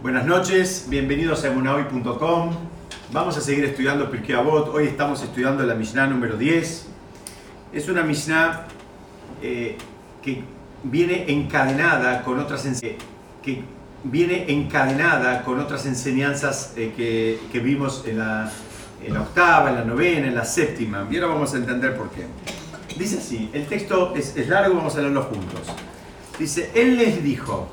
Buenas noches, bienvenidos a emunahoy.com. Vamos a seguir estudiando Pirkei Avot. Hoy estamos estudiando la Mishnah número 10. Es una Mishnah eh, que viene encadenada con otras que viene encadenada con otras enseñanzas eh, que, vimos en la, en la octava, en la novena, en la séptima. Y ahora vamos a entender por qué. Dice así, el texto es, es largo, vamos a leerlo juntos. Dice, Él les dijo,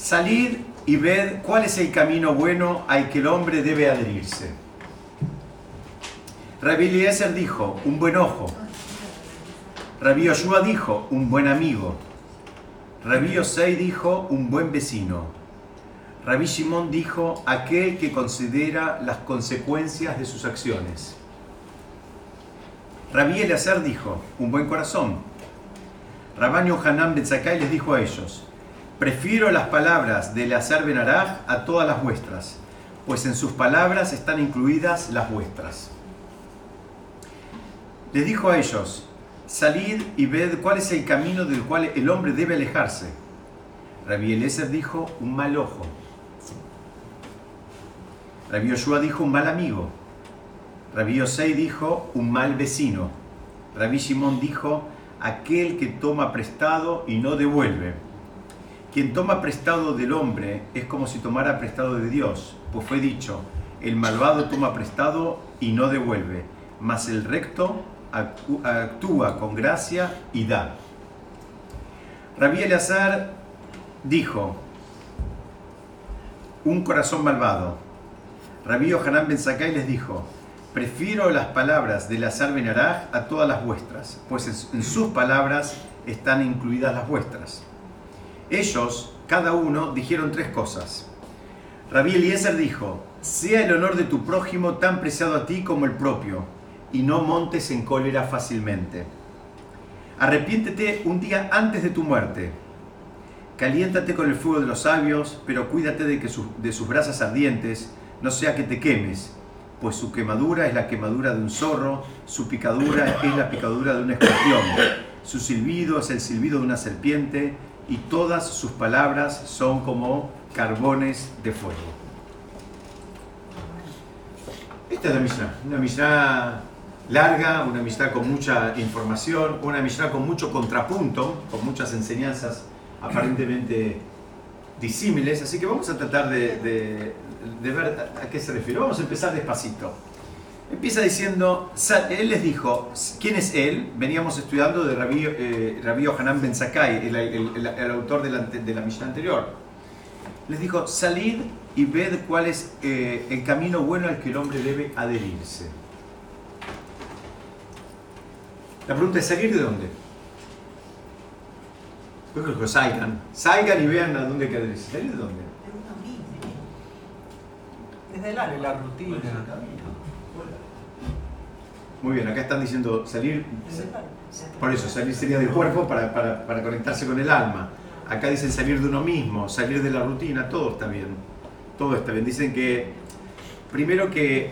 salid y ved cuál es el camino bueno al que el hombre debe adherirse. Rabbi Eliezer dijo, un buen ojo. Rabbi Yoshua dijo, un buen amigo. Rabbi Yosei dijo, un buen vecino. Rabbi Shimon dijo, aquel que considera las consecuencias de sus acciones. Rabbi Eliezer dijo, un buen corazón. Rabban Yohanan Ben Zakkai les dijo a ellos, prefiero las palabras de Eleazar Ben Araj a todas las vuestras, pues en sus palabras están incluidas las vuestras. Les dijo a ellos, salid y ved cuál es el camino del cual el hombre debe alejarse. Rabbi Eliezer dijo, un mal ojo. Rabbi Yoshua dijo, un mal amigo. Rabbi Yosei dijo, un mal vecino. Rabbi Shimon dijo, aquel que toma prestado y no devuelve. Quien toma prestado del hombre es como si tomara prestado de Dios, pues fue dicho, el malvado toma prestado y no devuelve, mas el recto actúa con gracia y da. Rabí Eleazar dijo, un corazón malvado. Rabí Yohanan Ben Zakkai les dijo, prefiero las palabras de Eleazar Ben Araj a todas las vuestras, pues en sus palabras están incluidas las vuestras. Ellos, cada uno, dijeron tres cosas. Rabí Eliezer dijo, sea el honor de tu prójimo tan preciado a ti como el propio, y no montes en cólera fácilmente. Arrepiéntete un día antes de tu muerte. Caliéntate con el fuego de los sabios, pero cuídate de, que de sus brasas ardientes, no sea que te quemes, pues su quemadura es la quemadura de un zorro, su picadura es la picadura de un escorpión, su silbido es el silbido de una serpiente, y todas sus palabras son como carbones de fuego. Esta es la Mishnah, una Mishnah larga, una Mishnah con mucha información, una Mishnah con mucho contrapunto, con muchas enseñanzas aparentemente disímiles, así que vamos a tratar de, ver a qué se refiere. Vamos a empezar despacito. Empieza diciendo, él les dijo, ¿quién es él? Veníamos estudiando de Rabí, eh, Rabí Hanan Ben Sakai, el, el, el, el, autor de la, de la Mishnah anterior. Les dijo, salid y ved cuál es eh, el camino bueno al que el hombre debe adherirse. La pregunta es, ¿salir de dónde? Yo creo que salgan. Salgan y vean a dónde hay que adherirse. ¿Salir de dónde? Desde la, la rutina. Muy bien, acá están diciendo salir, por eso, salir sería del cuerpo para, para, para, conectarse con el alma. Acá dicen salir de uno mismo, salir de la rutina, todo está bien. Todo está bien. Dicen que, primero que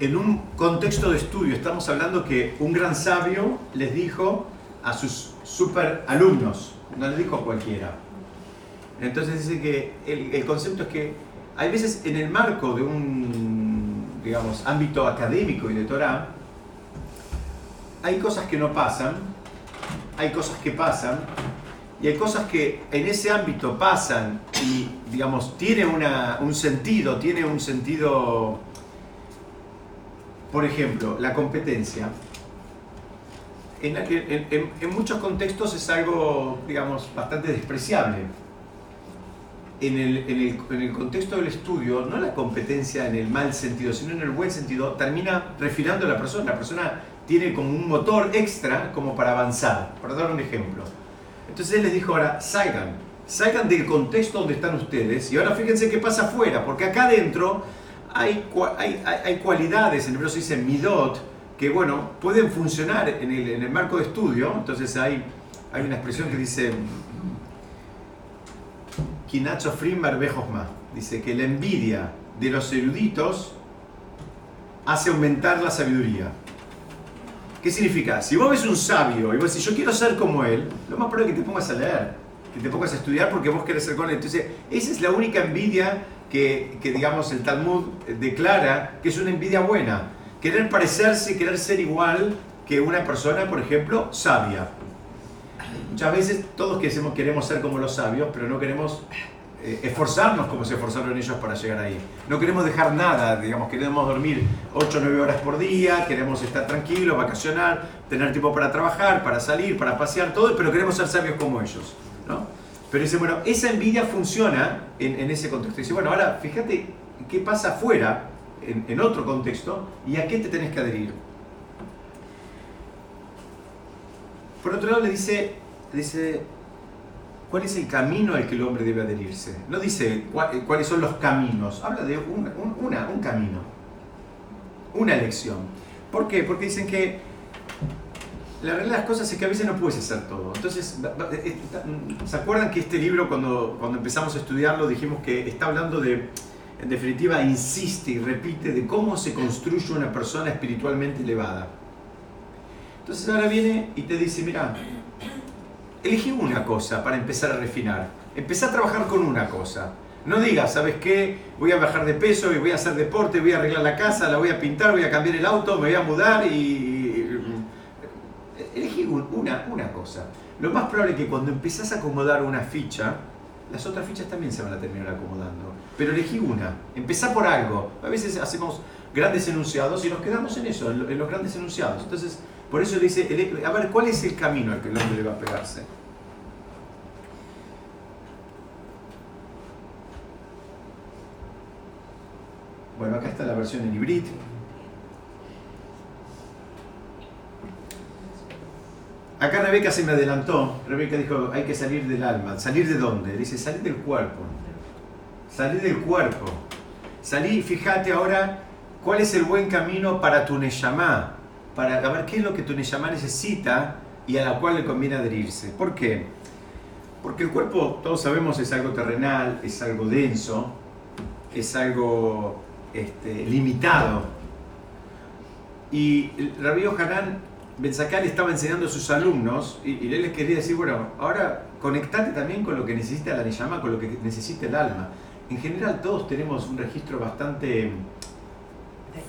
en un contexto de estudio, estamos hablando que un gran sabio les dijo a sus super alumnos, no les dijo a cualquiera. Entonces dice que el, el concepto es que hay veces en el marco de un digamos, ámbito académico y de Torah, hay cosas que no pasan, hay cosas que pasan, y hay cosas que en ese ámbito pasan y, digamos, tiene una, un sentido, tiene un sentido, por ejemplo, la competencia. En, en, en, en muchos contextos es algo, digamos, bastante despreciable en el, en, el, en el, contexto del estudio, no la competencia en el mal sentido, sino en el buen sentido, termina refinando a la persona. La persona tiene como un motor extra como para avanzar, para dar un ejemplo. Entonces él les dijo ahora, salgan, salgan del contexto donde están ustedes y ahora fíjense qué pasa afuera, porque acá adentro hay, hay, hay, cualidades, en el se dice midot, que bueno, pueden funcionar en el, en el marco de estudio, entonces hay, hay una expresión que dice Kinacho Frimmer Bejosma. Dice que la envidia de los eruditos hace aumentar la sabiduría. ¿Qué significa? Si vos ves un sabio y vos decís, yo quiero ser como él, lo más probable es que te pongas a leer. que te pongas a estudiar porque vos querés ser con él. Entonces, esa es la única envidia que, que, digamos, el Talmud declara que es una envidia buena. Querer parecerse, querer ser igual que una persona, por ejemplo, sabia. Muchas veces todos queremos, ser como los sabios, pero no queremos eh, esforzarnos como se esforzaron ellos para llegar ahí. No queremos dejar nada, digamos, queremos dormir 8 o 9 horas por día, queremos estar tranquilos, vacacionar, tener tiempo para trabajar, para salir, para pasear, todo, pero queremos ser sabios como ellos. ¿no? Pero dice, bueno, esa envidia funciona en, en ese contexto. Dice, bueno, ahora fíjate qué pasa afuera, en, en otro contexto, y a qué te tenés que adherir. Por otro lado le dice, dice ¿Cuál es el camino al que el hombre debe adherirse? No dice cuáles son los caminos, habla de un, un camino, una elección. ¿Por qué? Porque dicen que la realidad de las cosas es que a veces no puedes hacer todo. Entonces, eh, ¿se acuerdan que este libro cuando, cuando empezamos a estudiarlo dijimos que está hablando de, en definitiva, insiste y repite de cómo se construye una persona espiritualmente elevada? Entonces ahora viene y te dice, mira, elegí una cosa para empezar a refinar. Empezá a trabajar con una cosa. No digas, ¿sabes qué? Voy a bajar de peso voy a hacer deporte, voy a arreglar la casa, la voy a pintar, voy a cambiar el auto, me voy a mudar y... Elegí una, una cosa. Lo más probable es que cuando empezás a acomodar una ficha, las otras fichas también se van a terminar acomodando. Pero elegí una. Empezá por algo. A veces hacemos grandes enunciados y nos quedamos en eso, en los grandes enunciados. Entonces, por eso dice, a ver, ¿cuál es el camino al que el hombre le va a pegarse? Bueno, acá está la versión en hibrid. Acá Rebeca se me adelantó. Rebeca dijo, hay que salir del alma. ¿Salir de dónde? Dice, salir del cuerpo. Salir del cuerpo. Salí, fíjate ahora, ¿cuál es el buen camino para tu Neyamá? Para ver qué es lo que tu Neyamá necesita y a la cual le conviene adherirse. ¿Por qué? Porque el cuerpo, todos sabemos, es algo terrenal, es algo denso, es algo este, limitado. Y Rabbi Hanan Benzakal estaba enseñando a sus alumnos y, él les quería decir, bueno, ahora conectate también con lo que necesita la Neyamá, con lo que necesita el alma. En general todos tenemos un registro bastante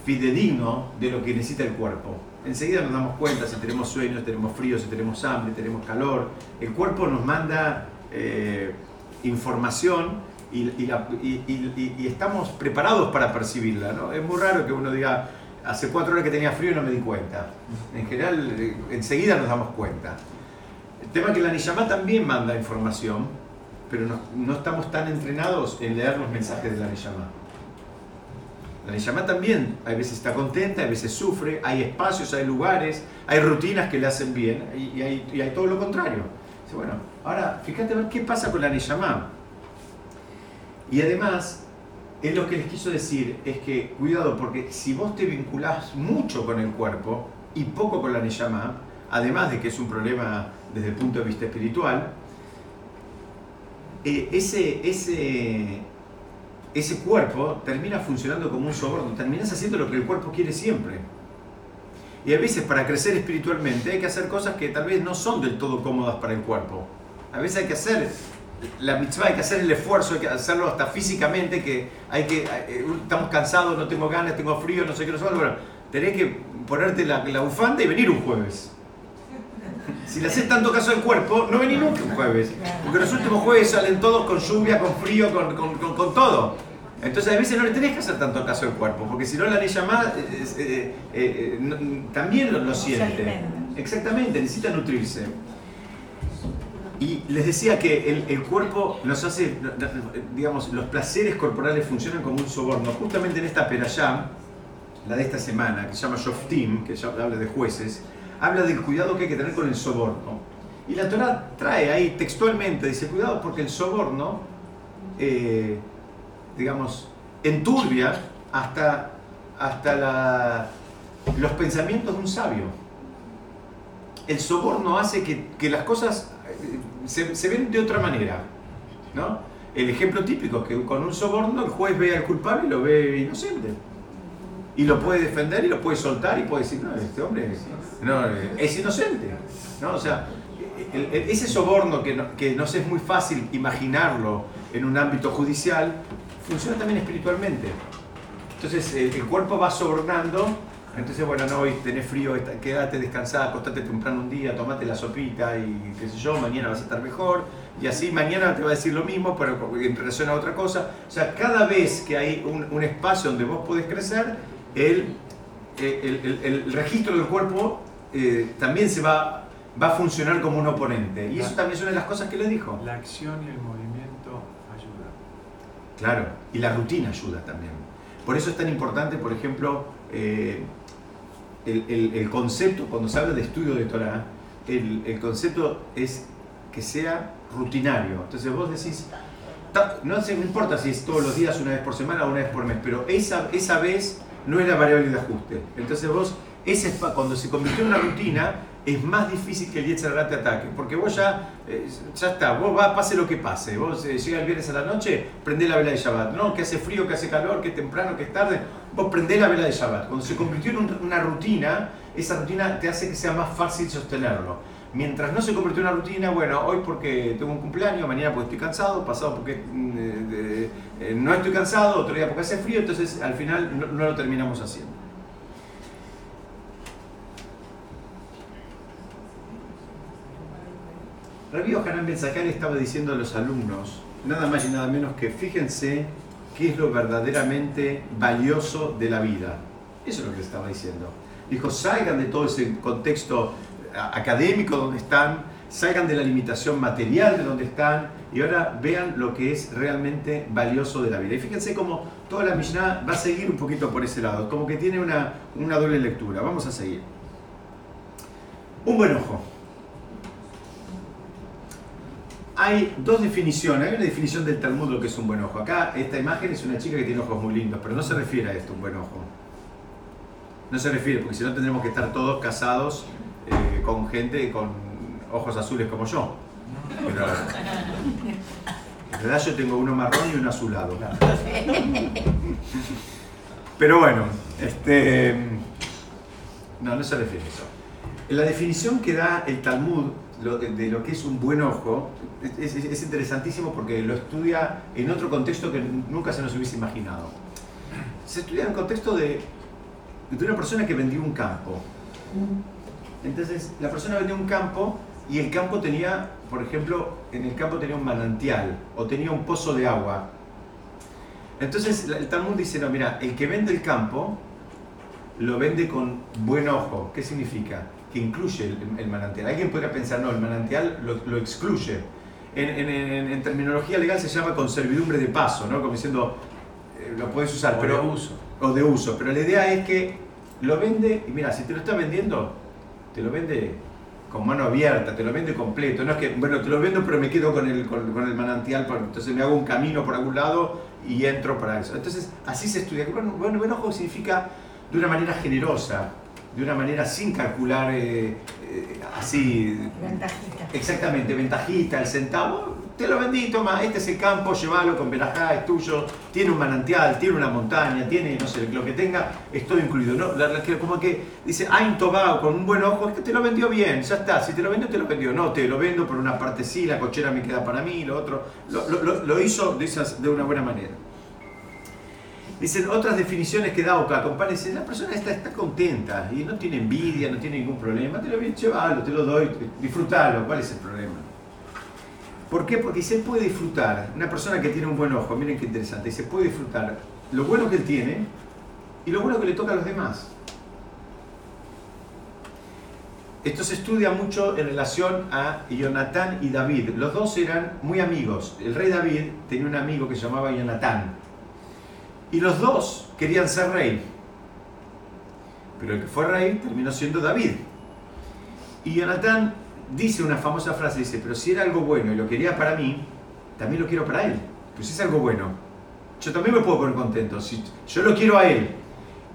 fidedigno de lo que necesita el cuerpo enseguida nos damos cuenta si tenemos sueños, tenemos frío, si tenemos hambre, tenemos calor. El cuerpo nos manda eh, información y, estamos preparados para percibirla. ¿no? Es muy raro que uno diga, hace cuatro horas que tenía frío y no me di cuenta. En general, eh, enseguida nos damos cuenta. El tema es que la Niyamá también manda información, pero no, no estamos tan entrenados en leer los mensajes de la Niyamá. La Neyamá también a veces está contenta, a veces sufre, hay espacios, hay lugares, hay rutinas que le hacen bien y, hay, todo lo contrario. Bueno, ahora fíjate a ver qué pasa con la Neyamá. Y además, es lo que les quiso decir, es que cuidado, porque si vos te vinculás mucho con el cuerpo y poco con la Neyamá, además de que es un problema desde el punto de vista espiritual, eh, ese, ese, ese cuerpo termina funcionando como un soborno, terminas haciendo lo que el cuerpo quiere siempre. Y a veces para crecer espiritualmente hay que hacer cosas que tal vez no son del todo cómodas para el cuerpo. A veces hay que hacer la mitzvah, hay que hacer el esfuerzo, hay que hacerlo hasta físicamente, que hay que, eh, estamos cansados, no tengo ganas, tengo frío, no sé qué, no sé Bueno, tenés que ponerte la, la bufanda y venir un jueves. Si le haces tanto caso al cuerpo, no venís nunca un jueves. Porque los últimos jueves salen todos con lluvia, con frío, con, con, con, todo. Entonces a veces no le tenés que hacer tanto caso al cuerpo, porque si no la ley llamada eh, eh, eh, también lo, lo siente. Exactamente, necesita nutrirse. Y les decía que el, el, cuerpo nos hace, digamos, los placeres corporales funcionan como un soborno. Justamente en esta perayá, la de esta semana, que se llama Shoftim, que habla de jueces, habla del cuidado que hay que tener con el soborno. Y la Torah trae ahí textualmente, dice, cuidado porque el soborno, eh, digamos, enturbia hasta, hasta los pensamientos de un sabio. El soborno hace que, las cosas eh, se, se, ven de otra manera. ¿no? El ejemplo típico es que con un soborno el juez ve al culpable y lo ve inocente y lo puede defender y lo puede soltar y puede decir, no, este hombre es, no, es inocente. ¿no? O sea, ese soborno que, que nos es muy fácil imaginarlo en un ámbito judicial, funciona también espiritualmente. Entonces el cuerpo va sobornando entonces, bueno, no, hoy tenés frío, quédate descansada, acostate temprano un día, tomate la sopita y qué sé yo, mañana vas a estar mejor. Y así mañana te va a decir lo mismo, pero en relación a otra cosa. O sea, cada vez que hay un, espacio donde vos podés crecer, el, el, registro del cuerpo eh, también se va, va a funcionar como un oponente. Y eso también es una de las cosas que le dijo. La acción y el movimiento ayudan. Claro, y la rutina ayuda también. Por eso es tan importante, por ejemplo, eh, el, concepto, cuando se habla de estudio de Torah, el, concepto es que sea rutinario. Entonces vos decís, no, no importa si es todos los días, una vez por semana o una vez por mes, pero esa, esa vez no es la variable de ajuste. Entonces vos, ese, cuando se convirtió en una rutina, es más difícil que el Yetzirah te ataque, porque vos ya, eh, ya está, vos va, pase lo que pase, vos eh, llega el viernes a la noche, prendés la vela de Shabbat, no, que hace frío, que hace calor, que temprano, que es tarde, vos prendés la vela de Shabbat. Cuando se convirtió en una rutina, esa rutina te hace que sea más fácil sostenerlo. Mientras no se convirtió en una rutina, bueno, hoy porque tengo un cumpleaños, mañana porque estoy cansado, pasado porque mm, eh, no estoy cansado, otro día porque hace frío, entonces al final no lo terminamos haciendo. Rabbi Hanan Ben estaba diciendo a los alumnos, nada más y nada menos que fíjense qué es lo verdaderamente valioso de la vida. Eso es lo que estaba diciendo. Dijo, salgan de todo ese contexto académico donde están, salgan de la limitación material de donde están y ahora vean lo que es realmente valioso de la vida. Y fíjense cómo toda la Mishnah va a seguir un poquito por ese lado, como que tiene una, una doble lectura. Vamos a seguir. Un buen ojo hay dos definiciones. Hay una definición del Talmud lo que es un buen ojo. Acá esta imagen es una chica que tiene ojos muy lindos, pero no se refiere a esto, un buen ojo. No se refiere, porque si no tendremos que estar todos casados eh, con gente con ojos azules como yo. Pero, en verdad yo tengo uno marrón y uno azulado. Pero bueno, este, no, no se refiere a eso. La definición que da el Talmud de lo que es un buen ojo es, interesantísimo porque lo estudia en otro contexto que nunca se nos hubiese imaginado. Se estudia en el contexto de, de una persona que vendió un campo. Entonces, la persona vendió un campo y el campo tenía, por ejemplo, en el campo tenía un manantial o tenía un pozo de agua. Entonces, el Talmud dice, no, mira, el que vende el campo lo vende con buen ojo. ¿Qué significa? que incluye el, manantial. Alguien podría pensar, no, el manantial lo, excluye. En, terminología legal se llama conservidumbre de paso, ¿no? Como diciendo, eh, lo puedes usar, o pero... De uso. O de uso. Pero la idea es que lo vende, y mira, si te lo está vendiendo, te lo vende con mano abierta, te lo vende completo. No es que, bueno, te lo vendo, pero me quedo con el, con, el manantial, entonces me hago un camino por algún lado y entro para eso. Entonces, así se estudia. Bueno, bueno buen ojo significa de una manera generosa, de una manera sin calcular eh, eh, así. Ventajita. Exactamente, ventajita, el centavo. Te lo vendí, toma, este es el campo, llévalo con verajá, es tuyo, tiene un manantial, tiene una montaña, tiene, no sé, lo que tenga, es incluido. ¿no? como que dice, Ain Tobao, con un buen ojo, es que te lo vendió bien, ya está, si te lo vendió, te lo vendió. No, te lo vendo por una parte sí, la cochera me queda para mí, lo otro. Lo, hizo de, una buena manera. Dicen otras definiciones que da Oka, dicen, la persona está, está contenta y no tiene envidia, no tiene ningún problema, te lo bien, llévalo, te lo doy, disfrútalo, ¿cuál es el problema? ¿Por qué? Porque se puede disfrutar, una persona que tiene un buen ojo, miren qué interesante, se puede disfrutar lo bueno que él tiene y lo bueno que le toca a los demás. Esto se estudia mucho en relación a Jonatán y David. Los dos eran muy amigos. El rey David tenía un amigo que se llamaba Jonatán y los dos querían ser rey. Pero el que fue rey terminó siendo David. Y Jonatán dice una famosa frase, dice, pero si era algo bueno y lo quería para mí, también lo quiero para él. Pues es algo bueno. Yo también me puedo poner contento. Si yo lo quiero a él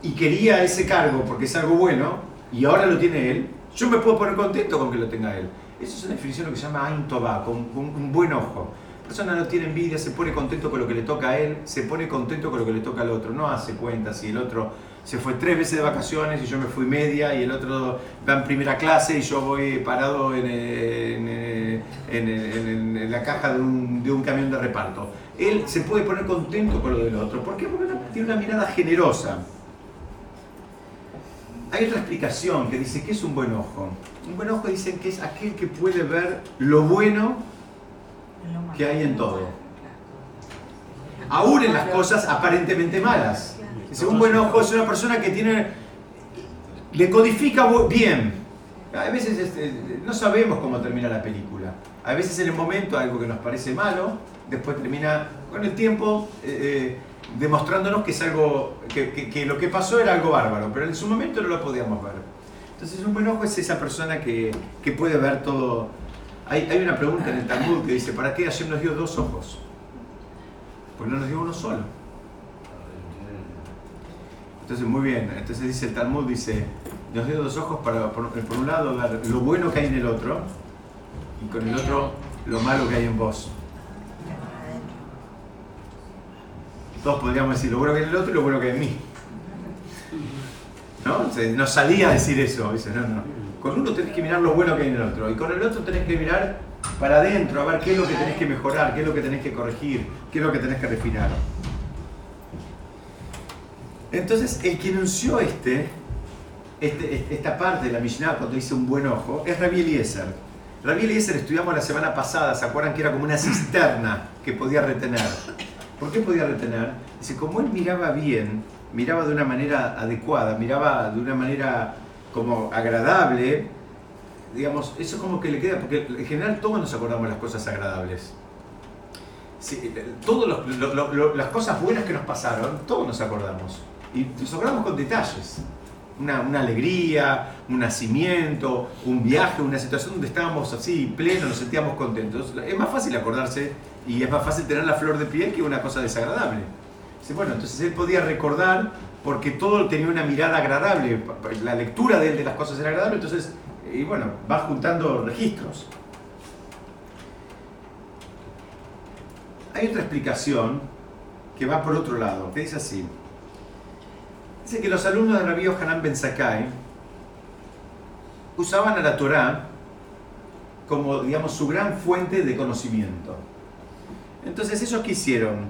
y quería ese cargo porque es algo bueno y ahora lo tiene él, yo me puedo poner contento con que lo tenga él. Eso es una definición de lo que se llama Ain con, un buen ojo. persona no tiene envidia, se pone contento con lo que le toca a él, se pone contento con lo que le toca al otro, no hace cuenta si el otro se fue tres veces de vacaciones y yo me fui media y el otro va en primera clase y yo voy parado en, en, la caja de un, de un, camión de reparto. Él se puede poner contento con lo del otro. ¿Por qué? Porque tiene una mirada generosa. Hay otra explicación que dice que es un buen ojo. Un buen ojo dicen que es aquel que puede ver lo bueno que hay en todo. Aún en las cosas aparentemente malas. Un buen ojo es una persona que tiene, le codifica bien. A veces este, no sabemos cómo termina la película. A veces en el momento algo que nos parece malo, después termina con el tiempo eh, eh, demostrándonos que es algo, que, lo que pasó era algo bárbaro, pero en su momento no lo podíamos ver. Entonces un buen ojo es esa persona que, que puede ver todo, hay, una pregunta en el Talmud que dice, ¿para qué Hashem nos dio dos ojos? Pues no nos dio uno solo. Entonces, muy bien. Entonces dice el Talmud, dice, nos dio dos ojos para, por, un lado, ver lo bueno que hay en el otro y con el otro lo malo que hay en vos. Todos podríamos decir lo bueno que hay en el otro y lo bueno que hay en mí. ¿No? no salía a decir eso. Dice, no, no. Con uno tenés que mirar lo bueno que hay en el otro y con el otro tenés que mirar para adentro, a ver qué es lo que tenés que mejorar, qué es lo que tenés que corregir, qué es lo que tenés que refinar. Entonces, el que anunció este, este, este esta parte de la Mishnah cuando dice un buen ojo es Rabbi Eliezer. Rabbi Eliezer estudiamos la semana pasada, ¿se acuerdan que era como una cisterna que podía retener? ¿Por qué podía retener? Dice, como él miraba bien, miraba de una manera adecuada, miraba de una manera como agradable, digamos, eso como que le queda, porque en general todos nos acordamos las cosas agradables. todas las cosas buenas que nos pasaron, todos nos acordamos. Y nos acordamos con detalles. Una, una, alegría, un nacimiento, un viaje, una situación donde estábamos así plenos, nos sentíamos contentos. Es más fácil acordarse y es más fácil tener la flor de piel que una cosa desagradable. Bueno, entonces él podía recordar porque todo tenía una mirada agradable, la lectura de él de las cosas era agradable, entonces, y bueno, va juntando registros. Hay otra explicación que va por otro lado, que dice así. Dice que los alumnos de Rabbi Hanan Ben Sakai usaban a la Torah como, digamos, su gran fuente de conocimiento. Entonces, ¿ellos qué hicieron?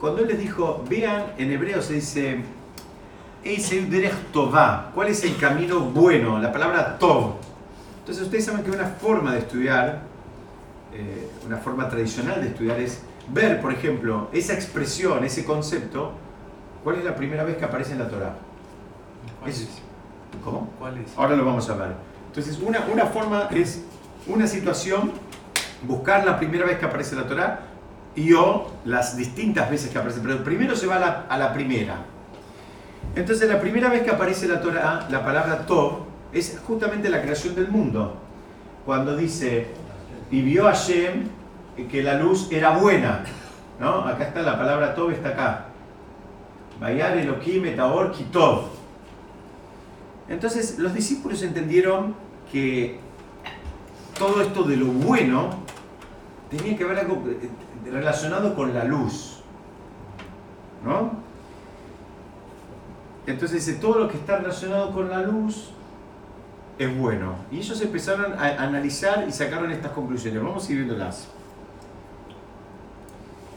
Cuando él les dijo, vean, en hebreo se dice, ¿cuál es el camino bueno? La palabra Tov. Entonces ustedes saben que una forma de estudiar, eh, una forma tradicional de estudiar es ver, por ejemplo, esa expresión, ese concepto, ¿cuál es la primera vez que aparece en la Torah? ¿Cómo? ¿Cuál es? Ahora lo vamos a ver. Entonces, una, una forma es una situación, buscar la primera vez que aparece en la Torah, y o las distintas veces que aparece. Pero primero se va a la, primera. Entonces la primera vez que aparece la Torah, la palabra Tov, es justamente la creación del mundo. Cuando dice, y vio Hashem que la luz era buena. ¿no? Acá está la palabra Tov, está acá. Bayar Elohim Etaor Kitov. Entonces los discípulos entendieron que todo esto de lo bueno tenía que ver algo relacionado con la luz. ¿No? Entonces dice, todo lo que está relacionado con la luz es bueno. Y ellos empezaron a analizar y sacaron estas conclusiones. Vamos a ir viéndolas.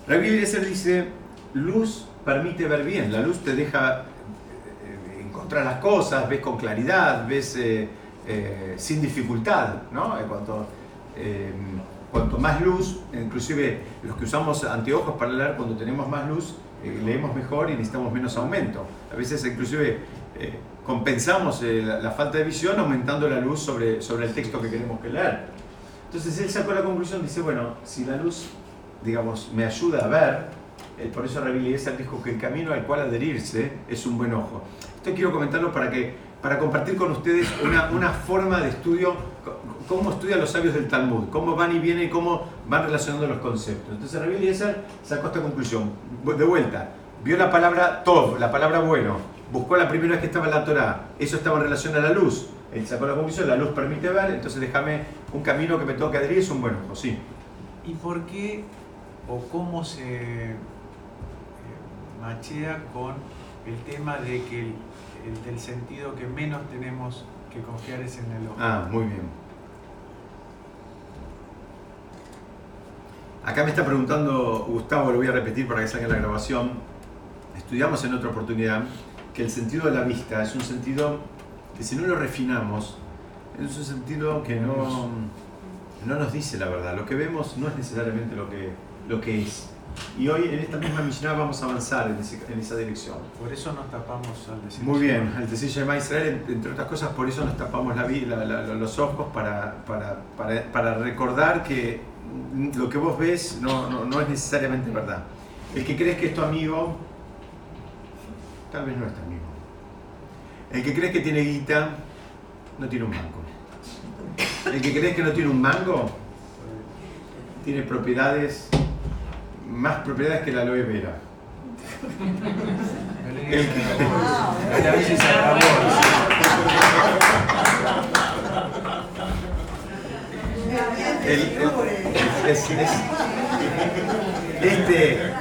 La Biblia dice, luz permite ver bien, la luz te deja eh, encontrar las cosas, ves con claridad, ves eh, eh, sin dificultad, ¿no? Cuanto, cuanto más luz, inclusive los que usamos anteojos para leer, cuando tenemos más luz, eh, leemos mejor y necesitamos menos aumento. A veces inclusive eh, compensamos eh, la, falta de visión aumentando la luz sobre, sobre el texto que queremos que leer. Entonces él sacó la conclusión, dice, bueno, si la luz, digamos, me ayuda a ver, por eso Rabbi dijo que el camino al cual adherirse es un buen ojo. Esto quiero comentarlo para, que, para compartir con ustedes una, una forma de estudio cómo estudian los sabios del Talmud, cómo van y vienen cómo van relacionando los conceptos. Entonces Rabbi Eliezer sacó esta conclusión. De vuelta, vio la palabra Tov, la palabra bueno, buscó la primera vez que estaba en la Torah, eso estaba en relación a la luz. Él sacó la conclusión, la luz permite ver, entonces déjame un camino que me tengo que adherir, es un buen ojo, sí. ¿Y por qué o cómo se eh, machea con el tema de que el, el del sentido que menos tenemos que confiar es en el ojo? Ah, muy bien. Acá me está preguntando Gustavo, lo voy a repetir para que salga en la grabación. Estudiamos en otra oportunidad que el sentido de la vista es un sentido que si no lo refinamos, es un sentido que no, no nos dice la verdad. Lo que vemos no es necesariamente lo que, lo que es. Y hoy en esta misma misión vamos a avanzar en, ese- en esa dirección. Por eso nos tapamos al decir Muy bien, el Tesilla de Israel, entre otras cosas, por eso nos tapamos la, la- la- los ojos para, para, para, para recordar que lo que vos ves no, no, no es necesariamente verdad. El que crees que es tu amigo, tal vez no es tu amigo. El que crees que tiene guita, no tiene un mango. El que crees que no tiene un mango, tiene propiedades, más propiedades que la aloe vera. El que- la. El- el- es- es- este,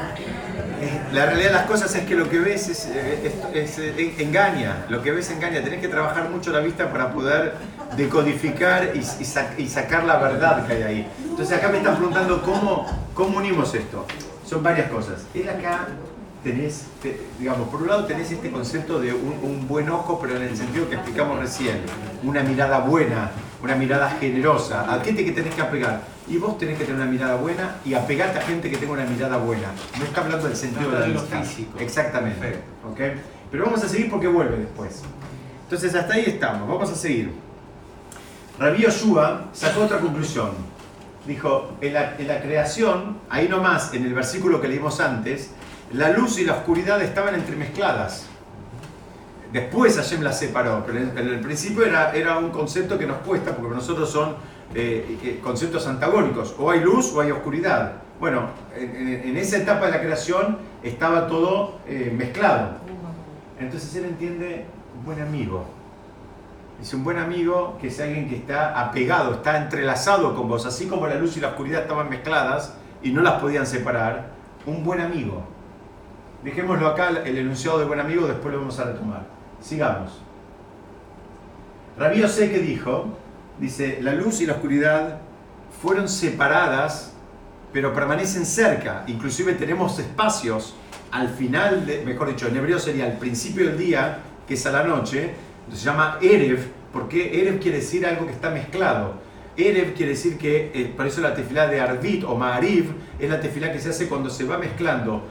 la realidad de las cosas es que lo que ves es, eh, es- es, eh, engaña, lo que ves engaña, tenés que trabajar mucho la vista para poder decodificar y, y sa- y sacar la verdad que hay ahí. Entonces acá me están preguntando cómo, cómo unimos esto. Son varias cosas. Él acá tenés, te- digamos, por un lado tenés este concepto de un, un buen ojo, pero en el sentido que explicamos recién, una mirada buena, una mirada generosa. ¿A qué te que tenés que apegar? Y vos tenés que tener una mirada buena y apegarte a gente que tenga una mirada buena. No está hablando del sentido de la Habla de lo vista. físico. Exactamente. Perfecto. ¿ok? Pero vamos a seguir porque vuelve después. Entonces hasta ahí estamos, vamos a seguir. Rabí Yoshua sacó otra conclusión. Dijo, en la, en la creación, ahí nomás, en el versículo que leímos antes, la luz y la oscuridad estaban entremezcladas. Después Hashem las separó, pero en, el principio era, era un concepto que nos cuesta, porque nosotros son eh, conceptos antagónicos, o hay luz o hay oscuridad. Bueno, en, en- en esa etapa de la creación estaba todo eh, mezclado. Entonces él entiende un buen amigo. Es un buen amigo que es alguien que está apegado, está entrelazado con vos, así como la luz y la oscuridad estaban mezcladas y no las podían separar. Un buen amigo. Dejémoslo acá, el enunciado de buen amigo, después lo vamos a retomar. Sigamos. Rabí sé que dijo, dice, la luz y la oscuridad fueron separadas, pero permanecen cerca. Inclusive tenemos espacios al final, de, mejor dicho, en hebreo sería al principio del día, que es a la noche, se llama Erev, porque Erev quiere decir algo que está mezclado. Erev quiere decir que, eh, por eso la tefilá de Arvit o Ma'ariv es la tefilá que se hace cuando se va mezclando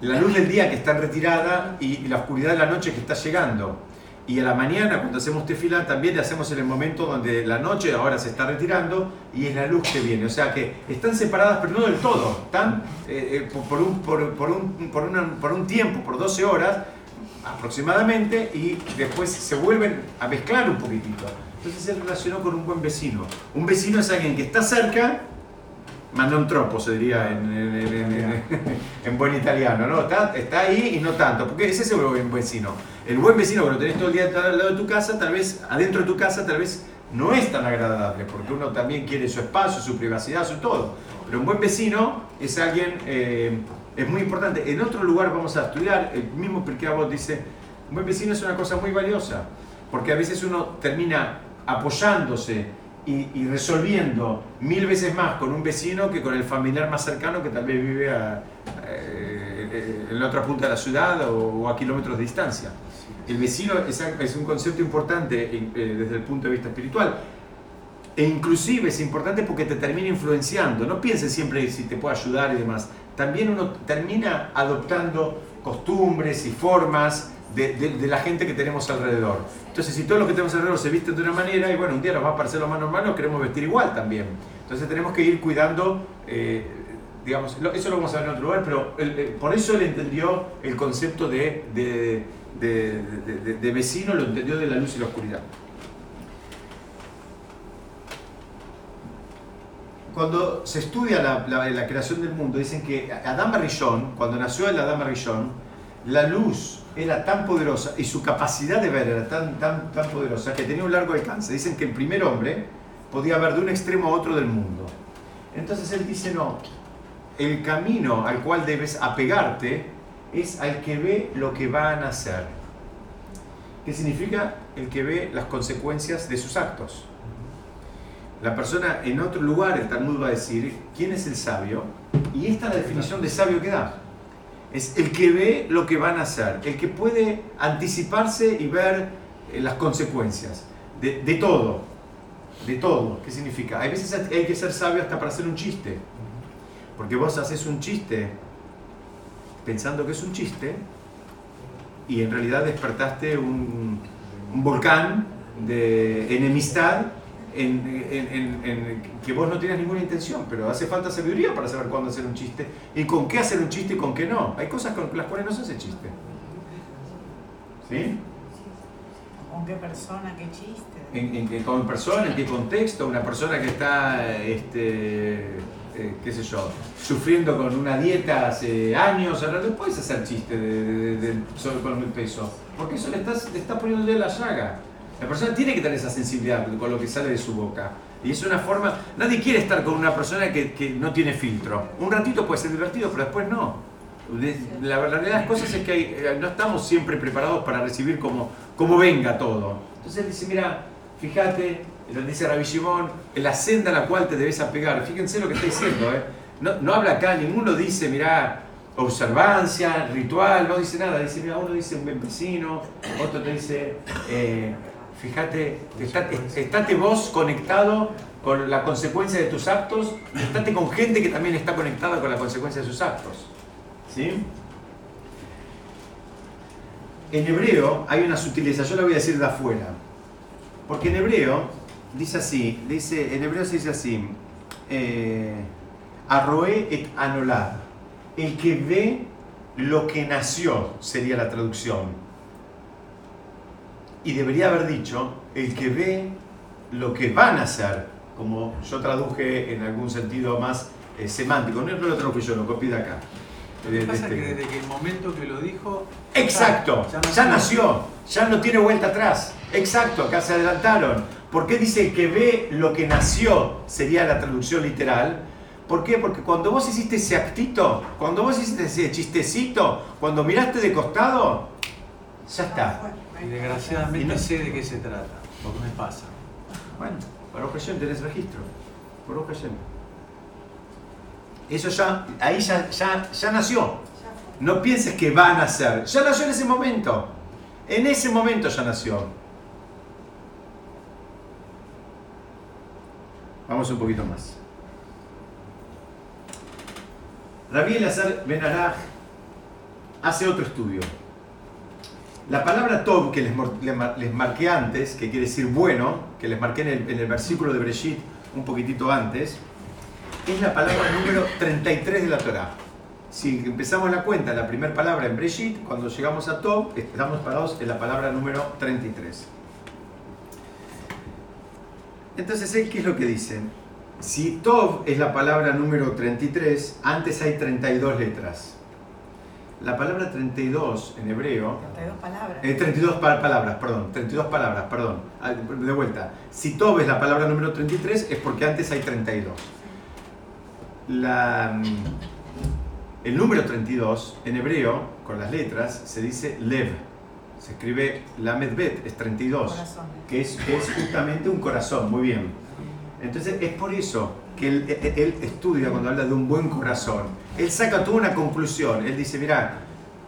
la luz del día que está retirada y la oscuridad de la noche que está llegando. Y a la mañana, cuando hacemos tefilá, también le hacemos en el momento donde la noche ahora se está retirando y es la luz que viene. O sea que están separadas, pero no del todo. Están eh, eh, por, un, por un, por, una- por un tiempo, por 12 horas aproximadamente, y después se vuelven a mezclar un poquitito. Entonces se relacionó con un buen vecino. Un vecino es alguien que está cerca, ma non troppo se diría en, en- en- en- en buen italiano, ¿no? Está, está ahí y no tanto, porque ese es el buen vecino. El buen vecino que lo tenés todo el día al lado de tu casa, tal vez adentro de tu casa, tal vez no es tan agradable, porque uno también quiere su espacio, su privacidad, su todo. Pero un buen vecino es alguien, eh, es muy importante. En otro lugar vamos a estudiar, el mismo Pirkei Avot dice, un buen vecino es una cosa muy valiosa, porque a veces uno termina apoyándose y, y resolviendo mil veces más con un vecino que con el familiar más cercano que tal vez vive a- eh, eh, en la otra punta de la ciudad o, o a kilómetros de distancia. El vecino es, es un concepto importante eh, desde el punto de vista espiritual. E inclusive es importante porque te termina influenciando. No pienses siempre si te puede ayudar y demás. También uno termina adoptando costumbres y formas de, de- de la gente que tenemos alrededor. Entonces, si todos los que tenemos alrededor se visten de una manera, y bueno, un día nos va a parecer lo más normal, nos queremos vestir igual también. Entonces tenemos que ir cuidando, eh, digamos, eso lo vamos a ver en otro lugar, pero el- el- por eso él entendió el concepto de- de vecino, lo entendió de la luz y la oscuridad. Cuando se estudia la, la- la creación del mundo, dicen que Adán Barrillón, cuando nació el Adán Barrillón, la luz era tan poderosa y su capacidad de ver era tan, tan, tan poderosa que tenía un largo alcance. Dicen que el primer hombre podía ver de un extremo a otro del mundo. Entonces él dice, no, el camino al cual debes apegarte es al que ve lo que van a hacer. ¿Qué significa? El que ve las consecuencias de sus actos. La persona en otro lugar, el Talmud va a decir, ¿quién es el sabio? Y esta es la definición de sabio que da. Es el que ve lo que van a hacer, el que puede anticiparse y ver eh, las consecuencias de, de todo. De todo. ¿Qué significa? Hay veces hay que ser sabio hasta para hacer un chiste. Porque vos haces un chiste pensando que es un chiste y en realidad despertaste un, un volcán de enemistad en, que vos no tienes ninguna intención, pero hace falta sabiduría para saber cuándo hacer un chiste y con qué hacer un chiste y con qué no. Hay cosas con las cuales no se hace chiste. ¿Sí? ¿Con qué persona, qué chiste? En, con persona, en qué contexto, una persona que está, este, eh, qué sé yo, sufriendo con una dieta hace años, ahora no puedes hacer chiste de, de, con el peso, porque eso le estás, le estás poniendo de la llaga. La persona tiene que tener esa sensibilidad con lo que sale de su boca. Y es una forma, nadie quiere estar con una persona que, no tiene filtro. Un ratito puede ser divertido, pero después no. La verdad de las cosas es que eh, no estamos siempre preparados para recibir como, como venga todo. Entonces él dice, mira, fíjate, lo dice Rabbi Shimon, la senda a la cual te debes apegar. Fíjense lo que está diciendo, ¿eh? No, no habla acá, ninguno dice, mira, observancia, ritual, no dice nada. Dice, mira, uno dice un buen vecino, otro te dice... Eh, Fíjate, estate vos conectado con la consecuencia de tus actos, estate con gente que también está conectada con la consecuencia de sus actos. ¿Sí? En hebreo hay una sutileza, yo la voy a decir de afuera. Porque en hebreo dice así, dice, en hebreo se dice así, eh, arroe et anolad, el que ve lo que nació sería la traducción y debería haber dicho el que ve lo que van a hacer, como yo traduje en algún sentido más eh, semántico, no, lo traduje yo, lo copié de acá. Lo que pasa es que desde el momento que lo dijo... Exacto, ya, nació, ya no tiene vuelta atrás. Exacto, acá se adelantaron. ¿Por qué dice el que ve lo que nació? Sería la traducción literal. ¿Por qué? Porque cuando vos hiciste ese actito, cuando vos hiciste ese chistecito, cuando miraste de costado, ya está. Y desgraciadamente no, sé de qué se trata, porque me pasa. Bueno, por ocasión tenés registro. Por ocasión. Eso ya, ahí ya, ya, ya nació. No pienses que va a nacer. Ya nació en ese momento. En ese momento ya nació. Vamos un poquito más. Rabí Elazar Ben hace otro estudio. La palabra Tov que les, les, marqué antes, que quiere decir bueno, que les marqué en el, en el versículo de Breshit un poquitito antes, es la palabra número 33 de la Torah. Si empezamos la cuenta, la primera palabra en Breshit, cuando llegamos a Tov, estamos parados en la palabra número 33. Entonces, ¿qué es lo que dicen? Si Tov es la palabra número 33, antes hay 32 letras. La palabra 32 en hebreo. 32 palabras. 32 eh, palabras, perdón. 32 palabras, perdón. Ah, de vuelta. Si Tob es la palabra número 33, es porque antes hay 32. La, mm, el número 32 en hebreo, con las letras, se dice Lev. Se escribe Lamed Bet, es 32. Que es, es justamente un corazón, muy bien. Entonces es por eso que él, estudia cuando habla de un buen corazón. Él saca toda una conclusión. Él dice, mira,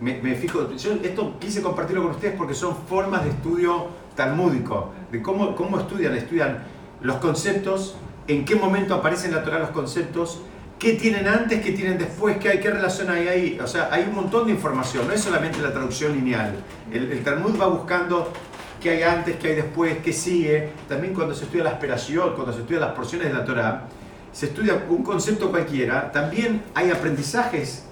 me, fijo, yo esto quise compartirlo con ustedes porque son formas de estudio talmúdico, de cómo, cómo estudian, estudian los conceptos, en qué momento aparecen en la Torah los conceptos, qué tienen antes, qué tienen después, qué, hay, qué relación hay ahí. O sea, hay un montón de información, no es solamente la traducción lineal. El, el Talmud va buscando qué hay antes, qué hay después, qué sigue. También cuando se estudia la aspiración, cuando se estudia las porciones de la Torah, se estudia un concepto cualquiera, también hay aprendizajes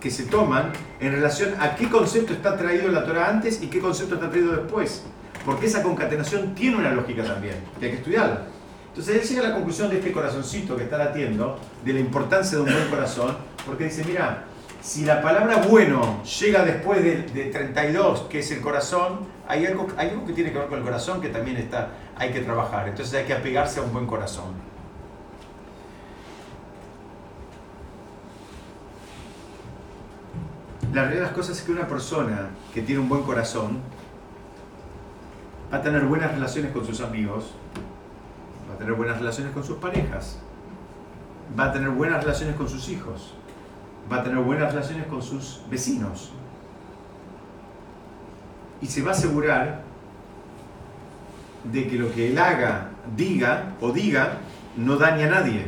que se toman en relación a qué concepto está traído en la Torah antes y qué concepto está traído después. Porque esa concatenación tiene una lógica también, que hay que estudiarla. Entonces él llega a la conclusión de este corazoncito que está latiendo, de la importancia de un buen corazón, porque dice, mira, si la palabra bueno llega después de, de 32, que es el corazón, hay algo, hay algo que tiene que ver con el corazón que también está, hay que trabajar. Entonces hay que apegarse a un buen corazón. La realidad de las cosas es que una persona que tiene un buen corazón va a tener buenas relaciones con sus amigos, va a tener buenas relaciones con sus parejas, va a tener buenas relaciones con sus hijos, va a tener buenas relaciones con sus vecinos. Y se va a asegurar de que lo que él haga, diga o diga, no dañe a nadie.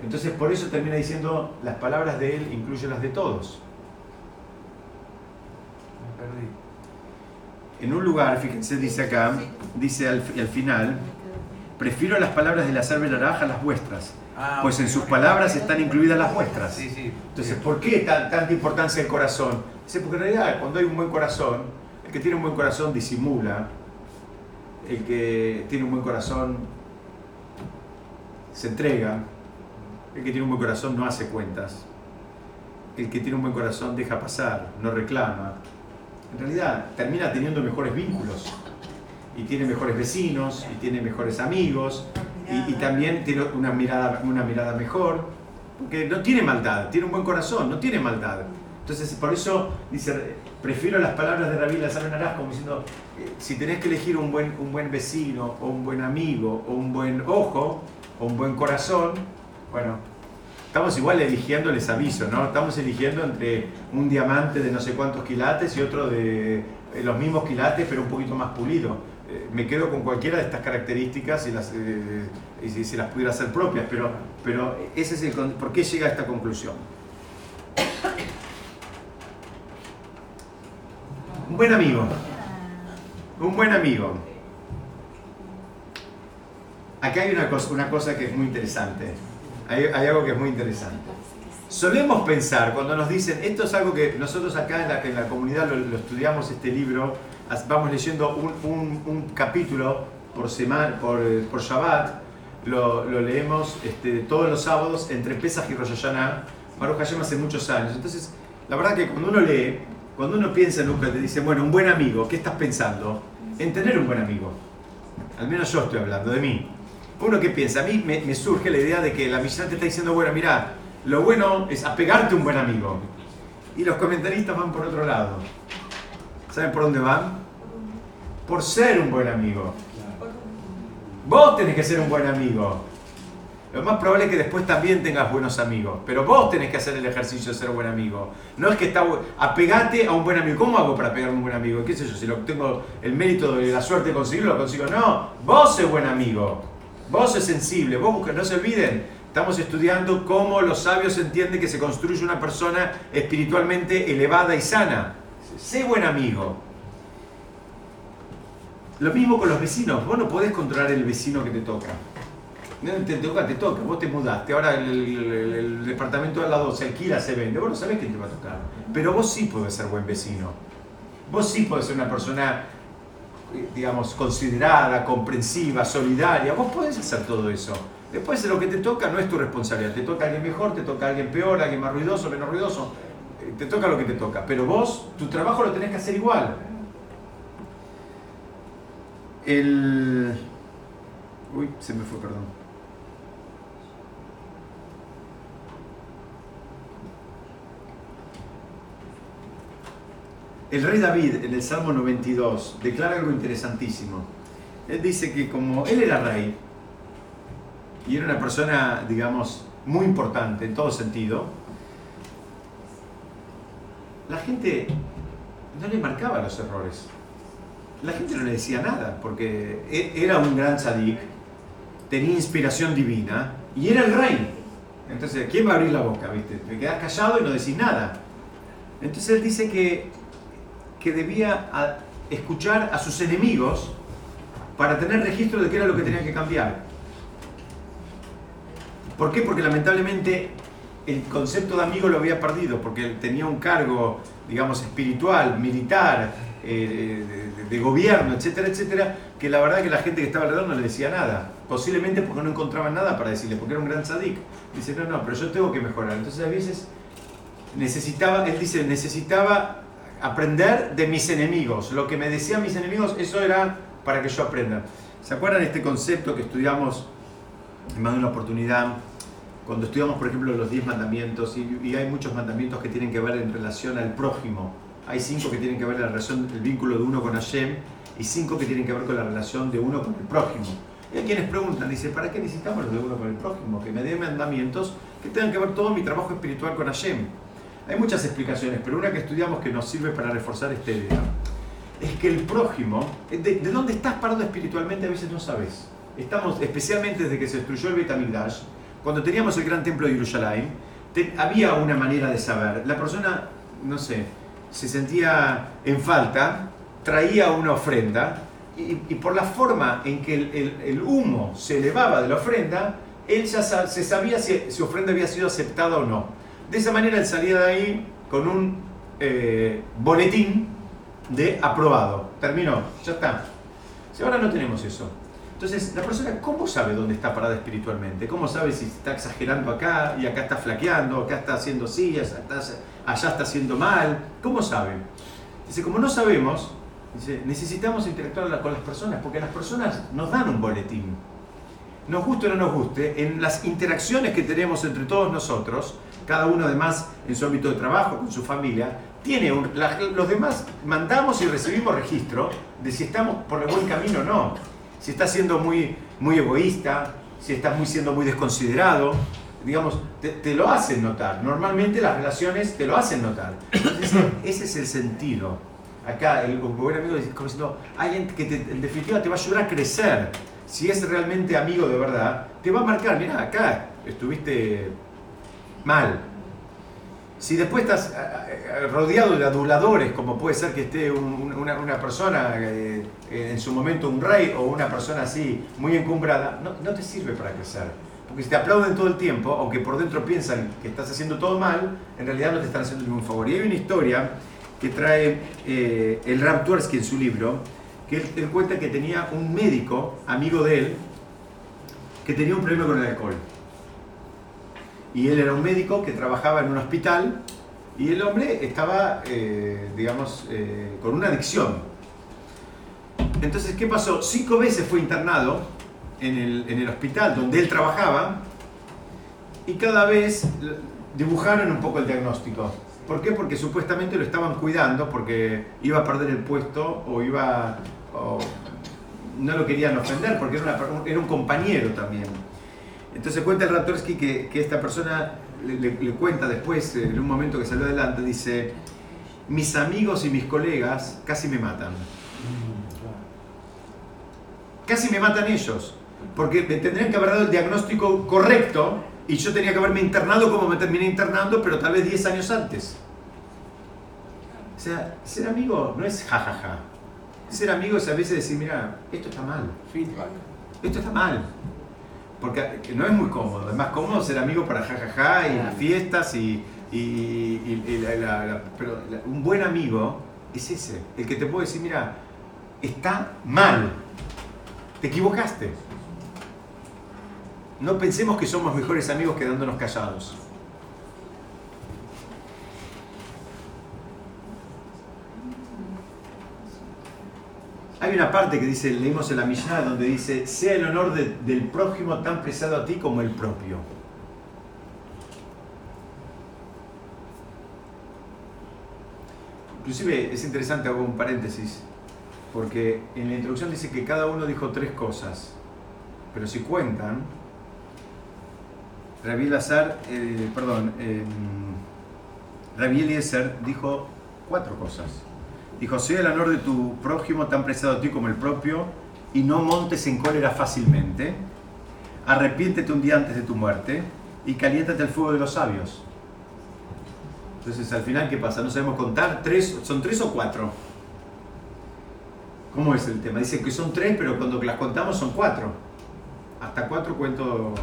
Entonces por eso termina diciendo las palabras de él incluyen las de todos. Perdí. En un lugar, fíjense, dice acá, dice al, al final, prefiero las palabras de la salve naranja a las vuestras, Ah, pues en sus palabras están incluidas las vuestras. Sí, sí. Entonces. ¿por qué tan- tanta importancia el corazón? Dice, porque en realidad cuando hay un buen corazón, el que tiene un buen corazón disimula, el que tiene un buen corazón se entrega, el que tiene un buen corazón no hace cuentas, el que tiene un buen corazón deja pasar, no reclama. En realidad termina teniendo mejores vínculos y tiene mejores vecinos y tiene mejores amigos y, y también tiene una mirada, una mirada mejor, porque no tiene maldad, tiene un buen corazón, no tiene maldad. Entonces, por eso dice, prefiero las palabras de Rabí Lazar Naraz como diciendo, eh, si tenés que elegir un buen, un buen vecino, o un buen amigo, o un buen ojo, o un buen corazón, bueno, estamos igual eligiendo, les aviso, ¿no? Estamos eligiendo entre un diamante de no sé cuántos quilates y otro de eh, los mismos quilates, pero un poquito más pulido. Eh, me quedo con cualquiera de estas características y, eh, si, las pudiera hacer propias, pero, pero ese es el, ¿por qué llega a esta conclusión? Un buen amigo, un buen amigo. Acá hay una cosa que es muy interesante. Hay, algo que es muy interesante. Solemos pensar, cuando nos dicen, esto es algo que nosotros acá en la, comunidad lo, estudiamos, este libro, vamos leyendo un, capítulo por semana, por, eh, por Shabbat, lo, leemos este, todos los sábados entre Pesach y Rosh Hashanah, Baruch Hashem hace muchos años. Entonces, la verdad que cuando uno lee, cuando uno piensa en te dice, bueno, un buen amigo, ¿qué estás pensando? En tener un buen amigo. Al menos yo estoy hablando de mí. Uno que piensa, a mí me, surge la idea de que la Mishnah te está diciendo, bueno, mira, lo bueno es apegarte a un buen amigo. Y los comentaristas van por otro lado. ¿Saben por dónde van? Por ser un buen amigo. Vos tenés que ser un buen amigo. Lo más probable es que después también tengas buenos amigos. Pero vos tenés que hacer el ejercicio de ser buen amigo. No es que está apegate a un buen amigo. ¿Cómo hago para pegarme a un buen amigo? ¿Qué sé yo? Si lo tengo el mérito de la suerte de conseguirlo, lo consigo. No, vos sos buen amigo. Vos sos sensible. Vos busca- no se olviden. Estamos estudiando cómo los sabios entienden que se construye una persona espiritualmente elevada y sana. Sé buen amigo. Lo mismo con los vecinos. Vos no podés controlar el vecino que te toca. No te toca, te toca. Vos te mudaste. Ahora el, departamento de al lado se alquila, se vende. Vos no sabés quién te va a tocar. Pero vos sí podés ser buen vecino. Vos sí podés ser una persona, digamos, considerada, comprensiva, solidaria. Vos podés hacer todo eso. Después de lo que te toca no es tu responsabilidad. Te toca alguien mejor, te toca alguien peor, alguien más ruidoso, menos ruidoso. Eh, Te toca lo que te toca. Pero vos, tu trabajo lo tenés que hacer igual. El... Uy, se me fue, perdón. El rey David en el Salmo 92 declara algo interesantísimo. Él dice que como él era rey y era una persona, digamos, muy importante en todo sentido, la gente no le marcaba los errores. La gente no le decía nada, porque e- era un gran tzadik, tenía inspiración divina y era el rey. Entonces, ¿quién va a abrir la boca? ¿viste? Te quedas callado y no decís nada. Entonces él dice que, que debía escuchar a sus enemigos para tener registro de qué era lo que tenía que cambiar. ¿Por qué? Porque lamentablemente el concepto de amigo lo había perdido, porque tenía un cargo, digamos, espiritual, militar, eh, de, de- de gobierno, etcétera, etcétera, que la verdad que la gente que estaba alrededor no le decía nada. Posiblemente porque no encontraban nada para decirle, porque era un gran sadik. Dice, no, no, pero yo tengo que mejorar. Entonces a veces necesitaba, él dice, necesitaba aprender de mis enemigos. Lo que me decían mis enemigos, eso era para que yo aprenda. ¿Se acuerdan este concepto que estudiamos en más de una oportunidad cuando estudiamos, por ejemplo, los 10 mandamientos, y, hay muchos mandamientos que tienen que ver en relación al prójimo. Hay cinco que tienen que ver en la relación, el vínculo de uno con Hashem, y cinco que tienen que ver con la relación de uno con el prójimo. Y hay quienes preguntan, dice, ¿para qué necesitamos los de uno con el prójimo? Que me den mandamientos que tengan que ver todo mi trabajo espiritual con Hashem. Hay muchas explicaciones, pero una que estudiamos que nos sirve para reforzar esta idea es que el prójimo, de, de dónde estás parado espiritualmente a veces no sabes. Estamos, especialmente desde que se destruyó el Beit HaMikdash, cuando teníamos el gran templo de Jerusalén, había una manera de saber. La persona, no sé, se sentía en falta, traía una ofrenda y, por la forma en que el, humo se elevaba de la ofrenda, él ya se sabía si su ofrenda había sido aceptada o no. De esa manera él salía de ahí con un eh, boletín de aprobado. Terminó, ya está. Si ahora no tenemos eso. Entonces, la persona, ¿cómo sabe dónde está parada espiritualmente? ¿Cómo sabe si está exagerando acá y acá está flaqueando, acá está haciendo sí, allá está haciendo mal? ¿Cómo sabe? Dice, como no sabemos, dice, necesitamos interactuar con las personas, porque las personas nos dan un boletín. Nos guste o no nos guste, en las interacciones que tenemos entre todos nosotros, cada uno además en su ámbito de trabajo, con su familia, tiene los demás mandamos y recibimos registro de si estamos por el buen camino o no si estás siendo muy, muy egoísta, si estás muy, siendo muy desconsiderado, digamos, te, lo hacen notar. Normalmente las relaciones te lo hacen notar. ese es el sentido. Acá el buen amigo dice, como diciendo, alguien que en definitiva te va a ayudar a crecer. Si es realmente amigo de verdad, te va a marcar, mira, acá estuviste mal, si después estás eh, eh, rodeado de aduladores, como puede ser que esté una, persona, eh, en su momento un rey o una persona así muy encumbrada, no, te sirve para crecer. Porque si te aplauden todo el tiempo, aunque por dentro piensan que estás haciendo todo mal, en realidad no te están haciendo ningún favor. Y hay una historia que trae el Rab Tversky en su libro, que él cuenta que tenía un médico, amigo de él, que tenía un problema con el alcohol y él era un médico que trabajaba en un hospital y el hombre estaba, eh, digamos, eh, con una adicción. Entonces, ¿qué pasó? Cinco veces fue internado en el, hospital donde él trabajaba y cada vez dibujaron un poco el diagnóstico. ¿Por qué? Porque supuestamente lo estaban cuidando porque iba a perder el puesto o iba... O no lo querían ofender porque era un compañero también. Entonces cuenta el Ratorsky que, que esta persona le, cuenta después, en un momento que salió adelante, dice, mis amigos y mis colegas casi me matan. Casi me matan ellos, porque me tendrían que haber dado el diagnóstico correcto y yo tenía que haberme internado como me terminé internando, pero tal vez 10 años antes. O sea, ser amigo no es jajaja. Ser amigo es a veces decir, mira, esto está mal. Feedback. Esto está mal porque no es muy cómodo, es más cómodo ser amigo para jajaja y las fiestas y, pero un buen amigo es ese, el que te puede decir, mira, está mal, te equivocaste. No pensemos que somos mejores amigos quedándonos callados. Hay una parte que dice, leímos en la Mishnah, donde dice, sea el honor del prójimo tan pesado a ti como el propio. Inclusive es interesante, hago un paréntesis, porque en la introducción dice que cada uno dijo tres cosas, pero si cuentan, Rabbi Lazar, eh, perdón, eh, Eliezer dijo cuatro cosas. Dijo, sea el honor de tu prójimo tan preciado a ti como el propio, y no montes en cólera fácilmente. Arrepiéntete un día antes de tu muerte y caliéntate al fuego de los sabios. Entonces, al final, ¿qué pasa? No sabemos contar. ¿Tres? ¿Son tres o cuatro? ¿Cómo es el tema? Dicen que son tres, pero cuando las contamos son cuatro. Hasta cuatro cuento.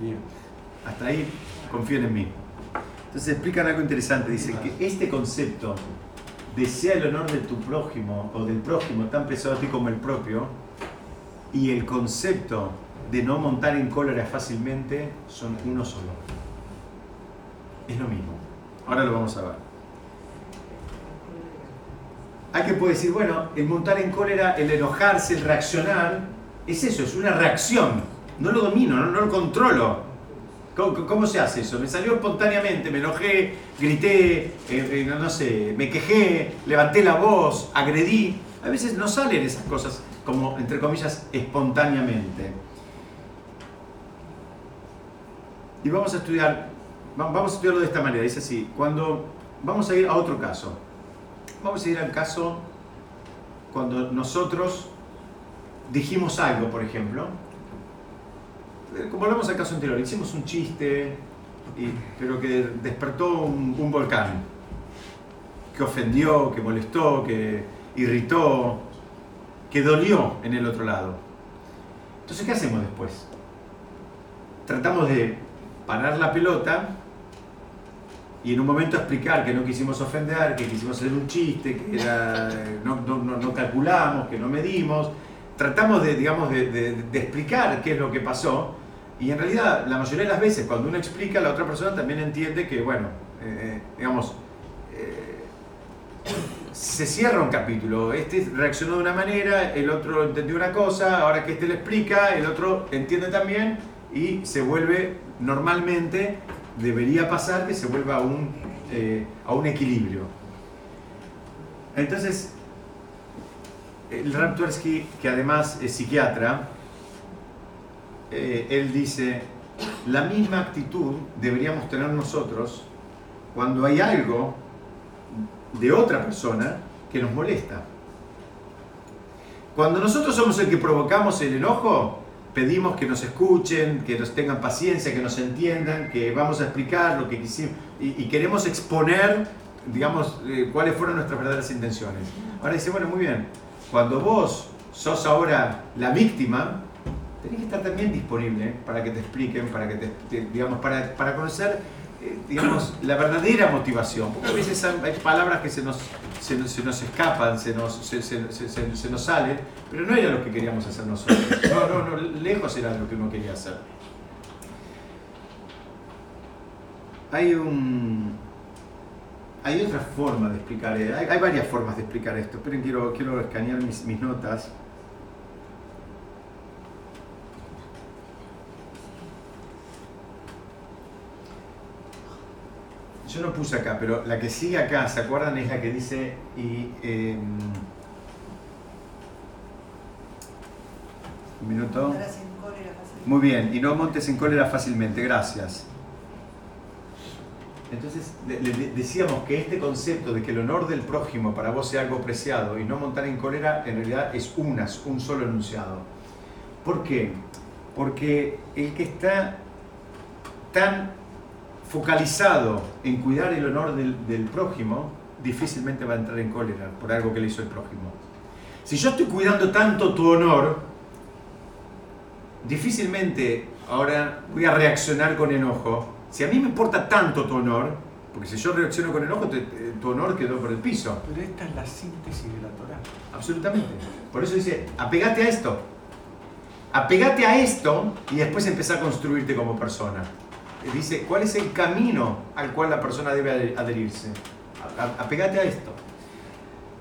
Bien. Hasta ahí confíen en mí. Entonces explican algo interesante. Dicen que este concepto desea el honor de tu prójimo o del prójimo tan pesado a ti como el propio, y el concepto de no montar en cólera fácilmente son uno solo. Es lo mismo. Ahora lo vamos a ver. Hay que poder decir, bueno, el montar en cólera, el enojarse, el reaccionar, es eso, es una reacción. no lo domino, no, lo controlo. ¿Cómo, se hace eso? Me salió espontáneamente, me enojé, grité, eh, eh, no sé, me quejé, levanté la voz, agredí. A veces no salen esas cosas como, entre comillas, espontáneamente. Y vamos a estudiar, vamos a estudiarlo de esta manera, dice así, cuando vamos a ir a otro caso. Vamos a ir al caso cuando nosotros dijimos algo, por ejemplo, como hablamos del caso anterior, hicimos un chiste, pero que despertó un, volcán, que ofendió, que molestó, que irritó, que dolió en el otro lado. Entonces, ¿qué hacemos después? Tratamos de parar la pelota y en un momento explicar que no quisimos ofender, que quisimos hacer un chiste, que no, no, calculamos, que no medimos. Tratamos de, digamos, de explicar qué es lo que pasó y en realidad, la mayoría de las veces, cuando uno explica, la otra persona también entiende que, bueno, eh, eh, digamos, eh, se cierra un capítulo. Este reaccionó de una manera, el otro entendió una cosa, ahora que este le explica, el otro entiende también y se vuelve, normalmente, debería pasar que se vuelva a un, a un equilibrio. Entonces, el Raptorsky, que además es psiquiatra, eh, él dice, la misma actitud deberíamos tener nosotros cuando hay algo de otra persona que nos molesta. Cuando nosotros somos el que provocamos el enojo, pedimos que nos escuchen, que nos tengan paciencia, que nos entiendan, que vamos a explicar lo que quisimos y, queremos exponer, digamos, eh, cuáles fueron nuestras verdaderas intenciones. Ahora dice, bueno, muy bien, cuando vos sos ahora la víctima, tenés que estar también disponible para que te expliquen, para que te, digamos, para, para conocer eh, digamos, la verdadera motivación. Porque a veces hay palabras que se nos, se nos, se nos escapan, se nos, se, se, nos salen, pero no era lo que queríamos hacer nosotros. No, no, no, lejos era lo que uno quería hacer. Hay un. Hay otra forma de explicar, eh, hay, hay varias formas de explicar esto. Esperen, quiero, quiero escanear mis, mis notas. Yo no puse acá, pero la que sigue acá, ¿se acuerdan? Es la que dice y em, un minuto. Muy bien, y no montes en cólera fácilmente, gracias. Entonces decíamos que este concepto de que el honor del prójimo para vos sea algo preciado y no montar en cólera en realidad es unas, un solo enunciado. ¿Por qué? Porque el que está tan focalizado en cuidar el honor del, prójimo, difícilmente va a entrar en cólera por algo que le hizo el prójimo. Si yo estoy cuidando tanto tu honor, difícilmente ahora voy a reaccionar con enojo. Si a mí me importa tanto tu honor, porque si yo reacciono con enojo, tu honor quedó por el piso. Pero esta es la síntesis de la Torah. Absolutamente. Por eso dice, apegate a esto. Apegate a esto y después empezar a construirte como persona dice cuál es el camino al cual la persona debe adherirse. Apegate a esto.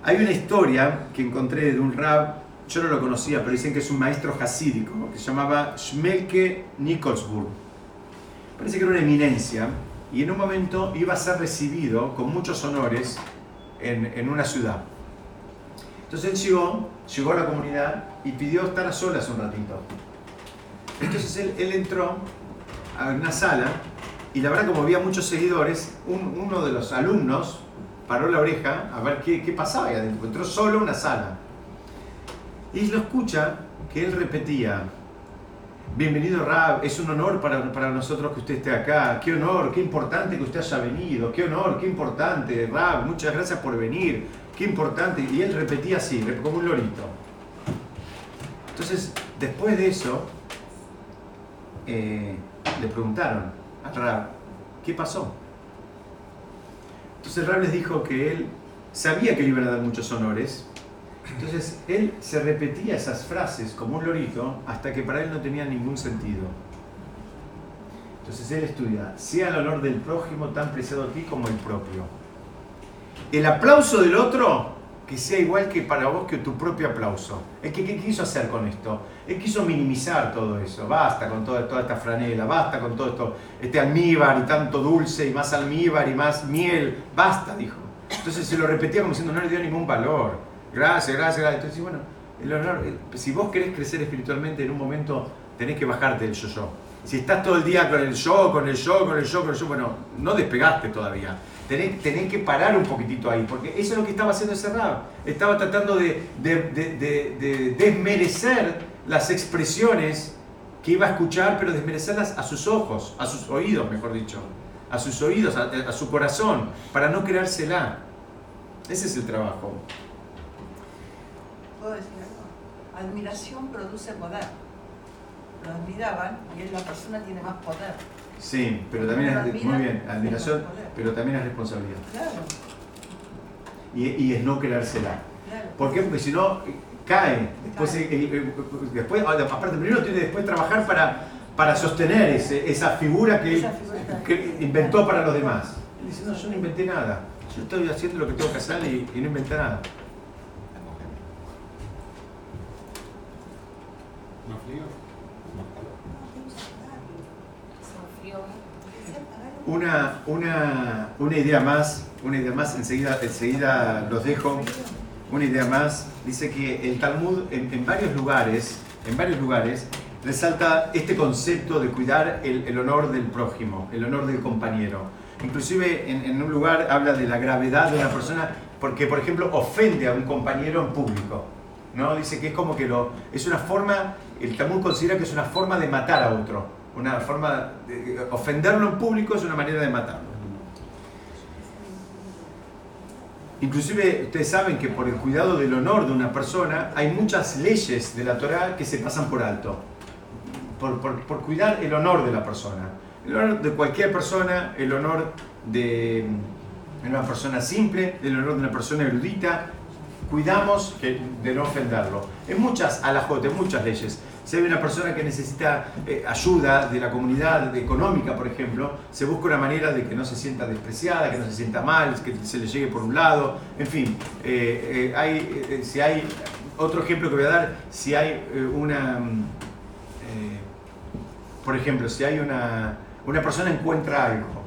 Hay una historia que encontré de un rab, yo no lo conocía, pero dicen que es un maestro hasídico, que se llamaba Schmelke Nikolsburg. Parece que era una eminencia y en un momento iba a ser recibido con muchos honores en, una ciudad. Entonces él llegó, llegó a la comunidad y pidió estar a solas un ratito. Entonces él entró a una sala y la verdad como había muchos seguidores, uno de los alumnos paró la oreja a ver qué, qué pasaba y adentro. Solo una sala. Y lo escucha que él repetía, bienvenido Rab, es un honor para, para, nosotros que usted esté acá, qué honor, qué importante que usted haya venido, qué honor, qué importante, Rab, muchas gracias por venir, qué importante. Y él repetía así, como un lorito. Entonces, después de eso, eh, le preguntaron a Rab, ¿qué pasó? Entonces Rab les dijo que él sabía que le iban a dar muchos honores, entonces él se repetía esas frases como un lorito hasta que para él no tenía ningún sentido. Entonces él estudia, sea el honor del prójimo tan preciado a ti como el propio. El aplauso del otro, que sea igual que para vos que tu propio aplauso. ¿Qué, qué quiso hacer con esto? Él quiso minimizar todo eso. Basta con toda, toda esta franela, basta con todo esto, este almíbar y tanto dulce y más almíbar y más miel. Basta, dijo. Entonces se lo repetía como diciendo, no le dio ningún valor. Gracias, gracias, gracias. Entonces, bueno, el honor, si vos querés crecer espiritualmente en un momento, tenés que bajarte del yo-yo. Si estás todo el día con el yo, con el yo, con el yo, con el yo, bueno, no despegaste todavía. Tenés, que parar un poquitito ahí, porque eso es lo que estaba haciendo ese rab. Estaba tratando de, desmerecer las expresiones que iba a escuchar, pero desmerecerlas a sus ojos, a sus oídos, mejor dicho. A sus oídos, a, su corazón, para no creársela. Ese es el trabajo. ¿Puedo decir algo? Admiración produce poder. Lo admiraban y la persona tiene más poder. Sí, pero también es, muy bien, admiración, pero también es responsabilidad. Claro. Y, es no creársela. ¿Por qué? Porque si no, cae. Después, eh, eh, después ah, aparte, primero tiene que después trabajar para, para sostener esa figura que, que inventó para los demás. Él dice, no, yo no inventé nada. Yo estoy haciendo lo que tengo que hacer y, y no inventé nada. Una, una, una idea más, una idea más, enseguida, enseguida los dejo. Una idea más, dice que el Talmud en, varios lugares, en varios lugares, resalta este concepto de cuidar el, honor del prójimo, el honor del compañero. Inclusive en, un lugar habla de la gravedad de una persona porque, por ejemplo, ofende a un compañero en público. ¿no? Dice que es como que lo, es una forma, el Talmud considera que es una forma de matar a otro una forma de ofenderlo en público es una manera de matarlo. Inclusive ustedes saben que por el cuidado del honor de una persona hay muchas leyes de la Torah que se pasan por alto. Por, por, cuidar el honor de la persona. El honor de cualquier persona, el honor de una persona simple, el honor de una persona erudita. Cuidamos de no ofenderlo. En muchas alajotes, muchas leyes. Si hay una persona que necesita eh, ayuda de la comunidad económica, por ejemplo, se busca una manera de que no se sienta despreciada, que no se sienta mal, que se le llegue por un lado, en fin. Eh, eh, si hay, otro ejemplo que voy a dar, si hay una, mm, por ejemplo, si hay una, una persona encuentra algo,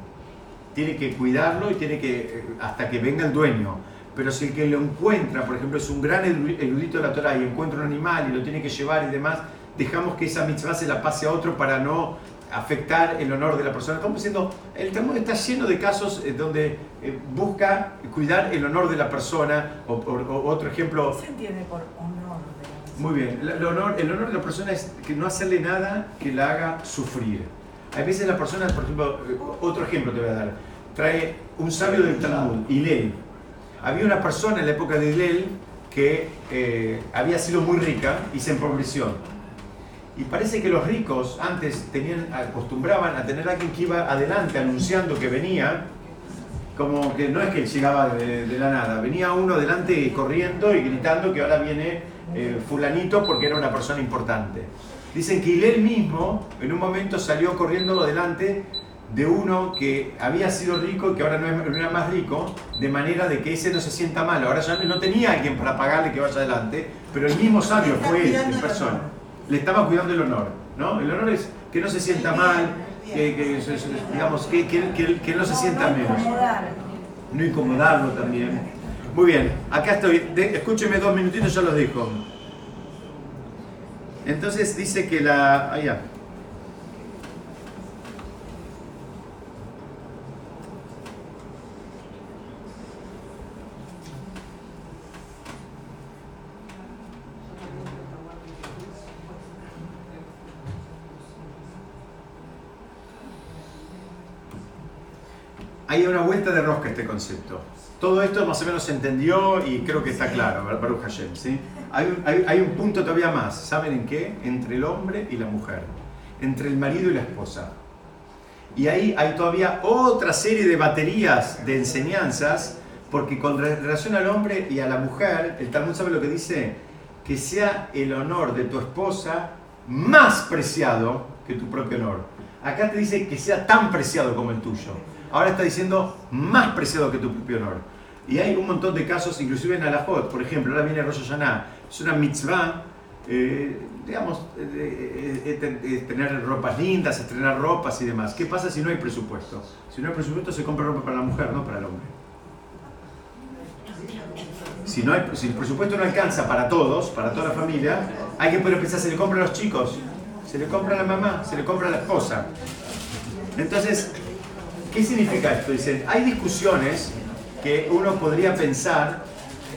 tiene que cuidarlo y tiene que, hasta que venga el dueño. Pero si el que lo encuentra, por ejemplo, es un gran erudito de la Torah y encuentra un animal y lo tiene que llevar y demás, dejamos que esa mitzvah se la pase a otro para no afectar el honor de la persona. Estamos diciendo, el Talmud está lleno de casos eh, donde eh, busca cuidar el honor de la persona, o, otro ejemplo... ¿Qué se entiende por honor de la persona? Muy bien, el honor, el honor de la persona es que no hacerle nada que la haga sufrir. Hay veces la persona, por ejemplo, eh, otro ejemplo te voy a dar, trae un sabio del Talmud, Hilel. Había una persona en la época de Hilel que había sido muy rica y se empobreció y parece que los ricos antes tenían, acostumbraban a tener a alguien que iba adelante anunciando que venía, como que no es que llegaba de, la nada, venía uno adelante corriendo y gritando que ahora viene eh, fulanito porque era una persona importante. Dicen que él mismo en un momento salió corriendo adelante de uno que había sido rico y que ahora no era más rico, de manera de que ese no se sienta mal. Ahora ya no tenía alguien para pagarle que vaya adelante, pero el mismo sabio fue él en persona le estaba cuidando el honor. ¿no? El honor es que no se sienta mal, que, digamos, que, que, no se sienta menos. No incomodarlo también. Muy bien, acá estoy. escúcheme dos minutitos, ya los dijo. Entonces dice que la. Allá. Hay una vuelta de rosca este concepto. Todo esto más o menos se entendió y creo que está claro, Baruch Hashem. ¿sí? Hay, un, hay, un punto todavía más, ¿saben en qué? Entre el hombre y la mujer, entre el marido y la esposa. Y ahí hay todavía otra serie de baterías de enseñanzas, porque con relación al hombre y a la mujer, el Talmud sabe lo que dice, que sea el honor de tu esposa más preciado que tu propio honor. Acá te dice que sea tan preciado como el tuyo ahora está diciendo más preciado que tu propio honor. Y hay un montón de casos, inclusive en Alajot, por ejemplo, ahora viene Rosh Hashanah, es una mitzvah, eh, digamos, eh, tener ropas lindas, estrenar ropas y demás. ¿Qué pasa si no hay presupuesto? Si no hay presupuesto se compra ropa para la mujer, no para el hombre. Si, no hay, si el presupuesto no alcanza para todos, para toda la familia, hay que poder pensar, se le compra a los chicos, se le compra a la mamá, se le compra a la esposa. Entonces, ¿qué significa esto? Dicen, hay discusiones que uno podría pensar,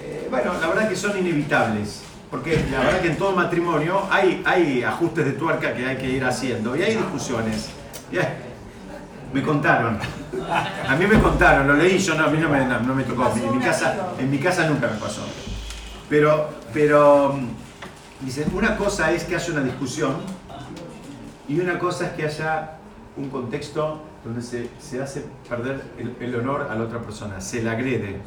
eh, bueno, la verdad que son inevitables, porque la verdad que en todo matrimonio hay, hay ajustes de tuerca que hay que ir haciendo y hay discusiones. Ya, me contaron, a mí me contaron, lo leí, yo no, a mí no me, no, no me tocó, en mi, casa, en mi casa nunca me pasó. Pero, pero, mm, dicen, una cosa es que haya una discusión y una cosa es que haya un contexto donde se, se hace perder el, honor a la otra persona, se le agrede,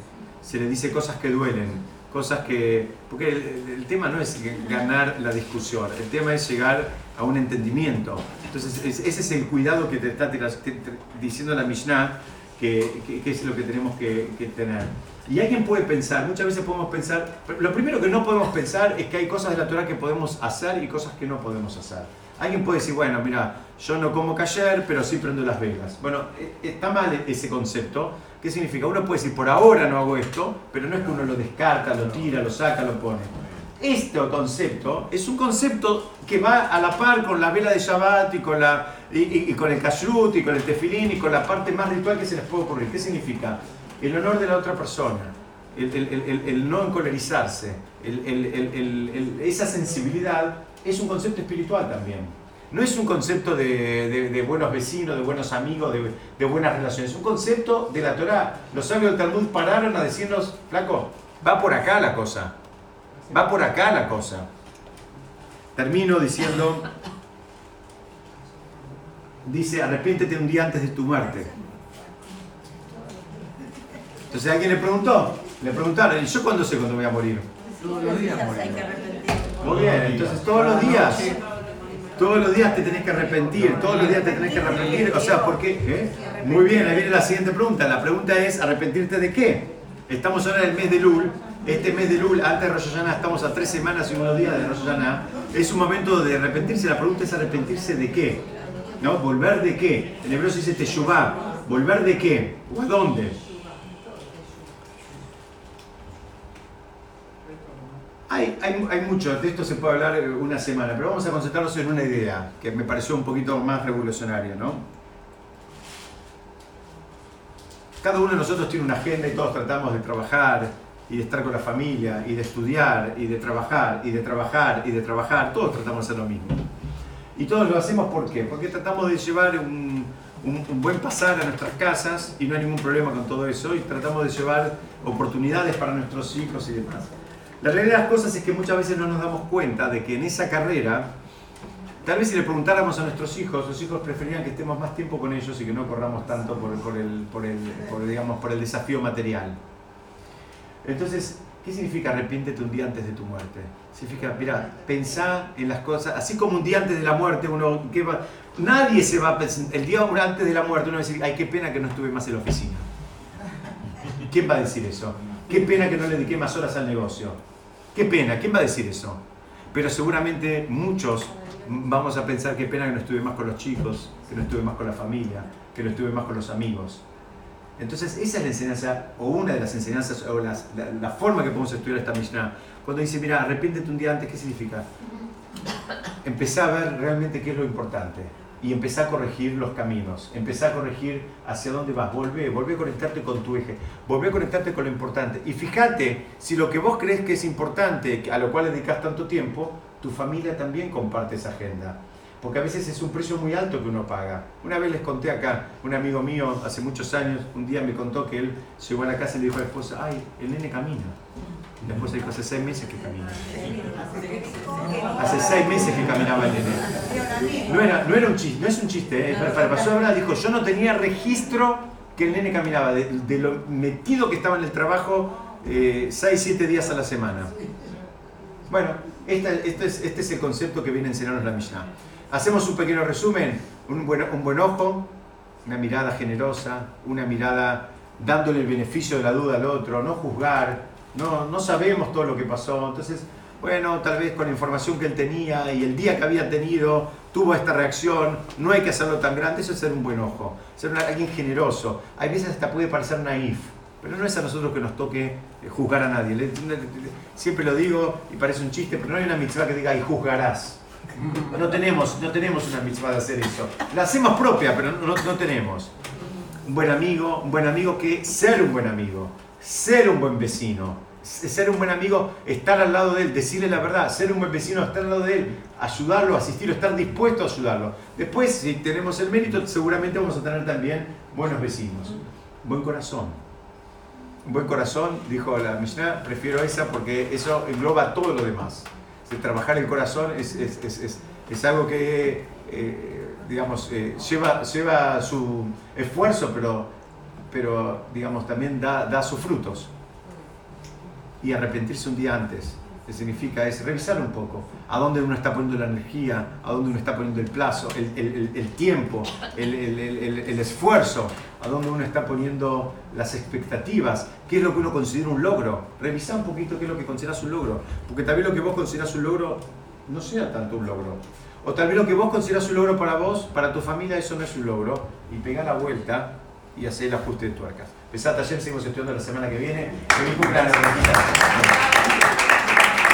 se le dice cosas que duelen, cosas que... Porque el, tema no es ganar la discusión, el tema es llegar a un entendimiento. Entonces es- ese es el cuidado que te está diciendo la Mishnah, que, que- es lo que tenemos que, que tener. Y alguien puede pensar, muchas veces podemos pensar, lo primero que no podemos pensar es que hay cosas de la Torah que podemos hacer y cosas que no podemos hacer. Alguien puede decir, bueno, mira, yo no como cayer, pero sí prendo las velas. Bueno, eh, está mal ese concepto. ¿Qué significa? Uno puede decir, por ahora no hago esto, pero no es que uno lo descarta, lo tira, lo saca, lo pone. Este concepto es un concepto que va a la par con la vela de Shabbat y con, la, y, y- y con el kashrut y con el tefilín y con la parte más ritual que se les puede ocurrir. ¿Qué significa? El honor de la otra persona, el, el- el- el- no encolerizarse, esa sensibilidad es un concepto espiritual también. No es un concepto de, buenos vecinos, de buenos amigos, de, buenas relaciones. Es un concepto de la Torah. Los sabios del Talmud pararon a decirnos, flaco, va por acá la cosa. Va por acá la cosa. Termino diciendo, dice, arrepiéntete un día antes de tu muerte. Entonces alguien le preguntó, le preguntaron, ¿y yo cuándo sé cuándo voy a morir? Todos los días morimos. Muy bien, entonces todos los días, todos los días te tenés que arrepentir, todos los días te tenés que arrepentir, o sea, ¿por qué? ¿Eh? Muy bien, ahí viene la siguiente pregunta, la pregunta es, ¿arrepentirte de qué? Estamos ahora en el mes de Lul, este mes de Lul, antes de Rosh Hashanah, estamos a tres semanas y unos días de Rosh Hashanah, es un momento de arrepentirse, la pregunta es arrepentirse de qué, ¿no? ¿Volver de qué? En hebreo se dice Teshuvah, ¿volver de qué? ¿O a dónde? Hay, hay, hay mucho, de esto se puede hablar eh, una semana, pero vamos a concentrarnos en una idea que me pareció un poquito más revolucionaria, ¿no? Cada uno de nosotros tiene una agenda y todos tratamos de trabajar y de estar con la familia y de estudiar y de trabajar y de trabajar y de trabajar, todos tratamos de hacer lo mismo. Y todos lo hacemos ¿por qué? Porque tratamos de llevar un, un- un buen pasar a nuestras casas y no hay ningún problema con todo eso y tratamos de llevar oportunidades para nuestros hijos y demás. La realidad de las cosas es que muchas veces no nos damos cuenta de que en esa carrera, tal vez si le preguntáramos a nuestros hijos, los hijos preferían que estemos más tiempo con ellos y que no corramos tanto por, el, digamos, por el desafío material. Entonces, ¿qué significa arrepiéntete un día antes de tu muerte? Significa, mira, pensá en las cosas, así como un día antes de la muerte, uno, ¿qué va? nadie se va a pensar, el día antes de la muerte uno va a decir, ay, qué pena que no estuve más en la oficina. ¿Quién va a decir eso? Qué pena que no le dediqué más horas al negocio. Qué pena, ¿quién va a decir eso? Pero seguramente muchos vamos a pensar qué pena que no estuve más con los chicos, que no estuve más con la familia, que no estuve más con los amigos. Entonces, esa es la enseñanza, o una de las enseñanzas, o las- la, la forma que podemos estudiar esta Mishnah. Cuando dice, mira, arrepiéntete un día antes, ¿qué significa? Empezá a ver realmente qué es lo importante y empezá a corregir los caminos, empezá a corregir hacia dónde vas, volvé, volvé a conectarte con tu eje, volvé a conectarte con lo importante. Y fíjate si lo que vos crees que es importante, a lo cual dedicas tanto tiempo, tu familia también comparte esa agenda. Porque a veces es un precio muy alto que uno paga. Una vez les conté acá, un amigo mío hace muchos años, un día me contó que él llegó a la casa y le dijo a la esposa, ay, el nene camina. La esposa dijo, hace seis meses que camina. Hace seis meses que caminaba el nene. No era, no era un chiste, no es un chiste, ¿eh? para, pasó a hablar, dijo, yo no tenía registro que el nene caminaba, de, de lo metido que estaba en el trabajo eh, seis, siete días a la semana. Bueno, esta- este, es, este es el concepto que viene a enseñarnos la Mishnah. Hacemos un pequeño resumen, un buen, un buen ojo, una mirada generosa, una mirada dándole el beneficio de la duda al otro, no juzgar, no, no sabemos todo lo que pasó. Entonces, bueno, tal vez con la información que él tenía y el día que había tenido, tuvo esta reacción, no hay que hacerlo tan grande, eso es ser un buen ojo, ser alguien generoso. Hay veces hasta puede parecer naif, pero no es a nosotros que nos toque eh, juzgar a nadie. siempre lo digo y parece un chiste, pero no hay una mitzvah que diga y juzgarás. No tenemos, no tenemos una mitzvah de hacer eso. La hacemos propia, pero no, no tenemos. Un buen amigo, un buen amigo que ser un buen amigo, ser un buen vecino, ser un buen amigo, estar al lado de él, decirle la verdad, ser un buen vecino, estar al lado de él, ayudarlo, asistirlo, estar dispuesto a ayudarlo. Después, si tenemos el mérito, seguramente vamos a tener también buenos vecinos. Buen corazón. Buen corazón, dijo la Mishnah, prefiero esa porque eso engloba todo lo demás. trabajar el corazón es, es, algo que, eh, digamos, eh, lleva, lleva su esfuerzo, pero, pero digamos, también da, da sus frutos y arrepentirse un día antes. ¿Qué significa? Es revisar un poco a dónde uno está poniendo la energía, a dónde uno está poniendo el plazo, el, tiempo, el, esfuerzo, a dónde uno está poniendo las expectativas, qué es lo que uno considera un logro. Revisar un poquito qué es lo que consideras un logro, porque tal vez lo que vos consideras un logro no sea tanto un logro. O tal vez lo que vos consideras un logro para vos, para tu familia, eso no es un logro. Y pega la vuelta y hacer el ajuste de tuercas. Pesat, ayer seguimos estudiando la semana que viene. Feliz cumpleaños,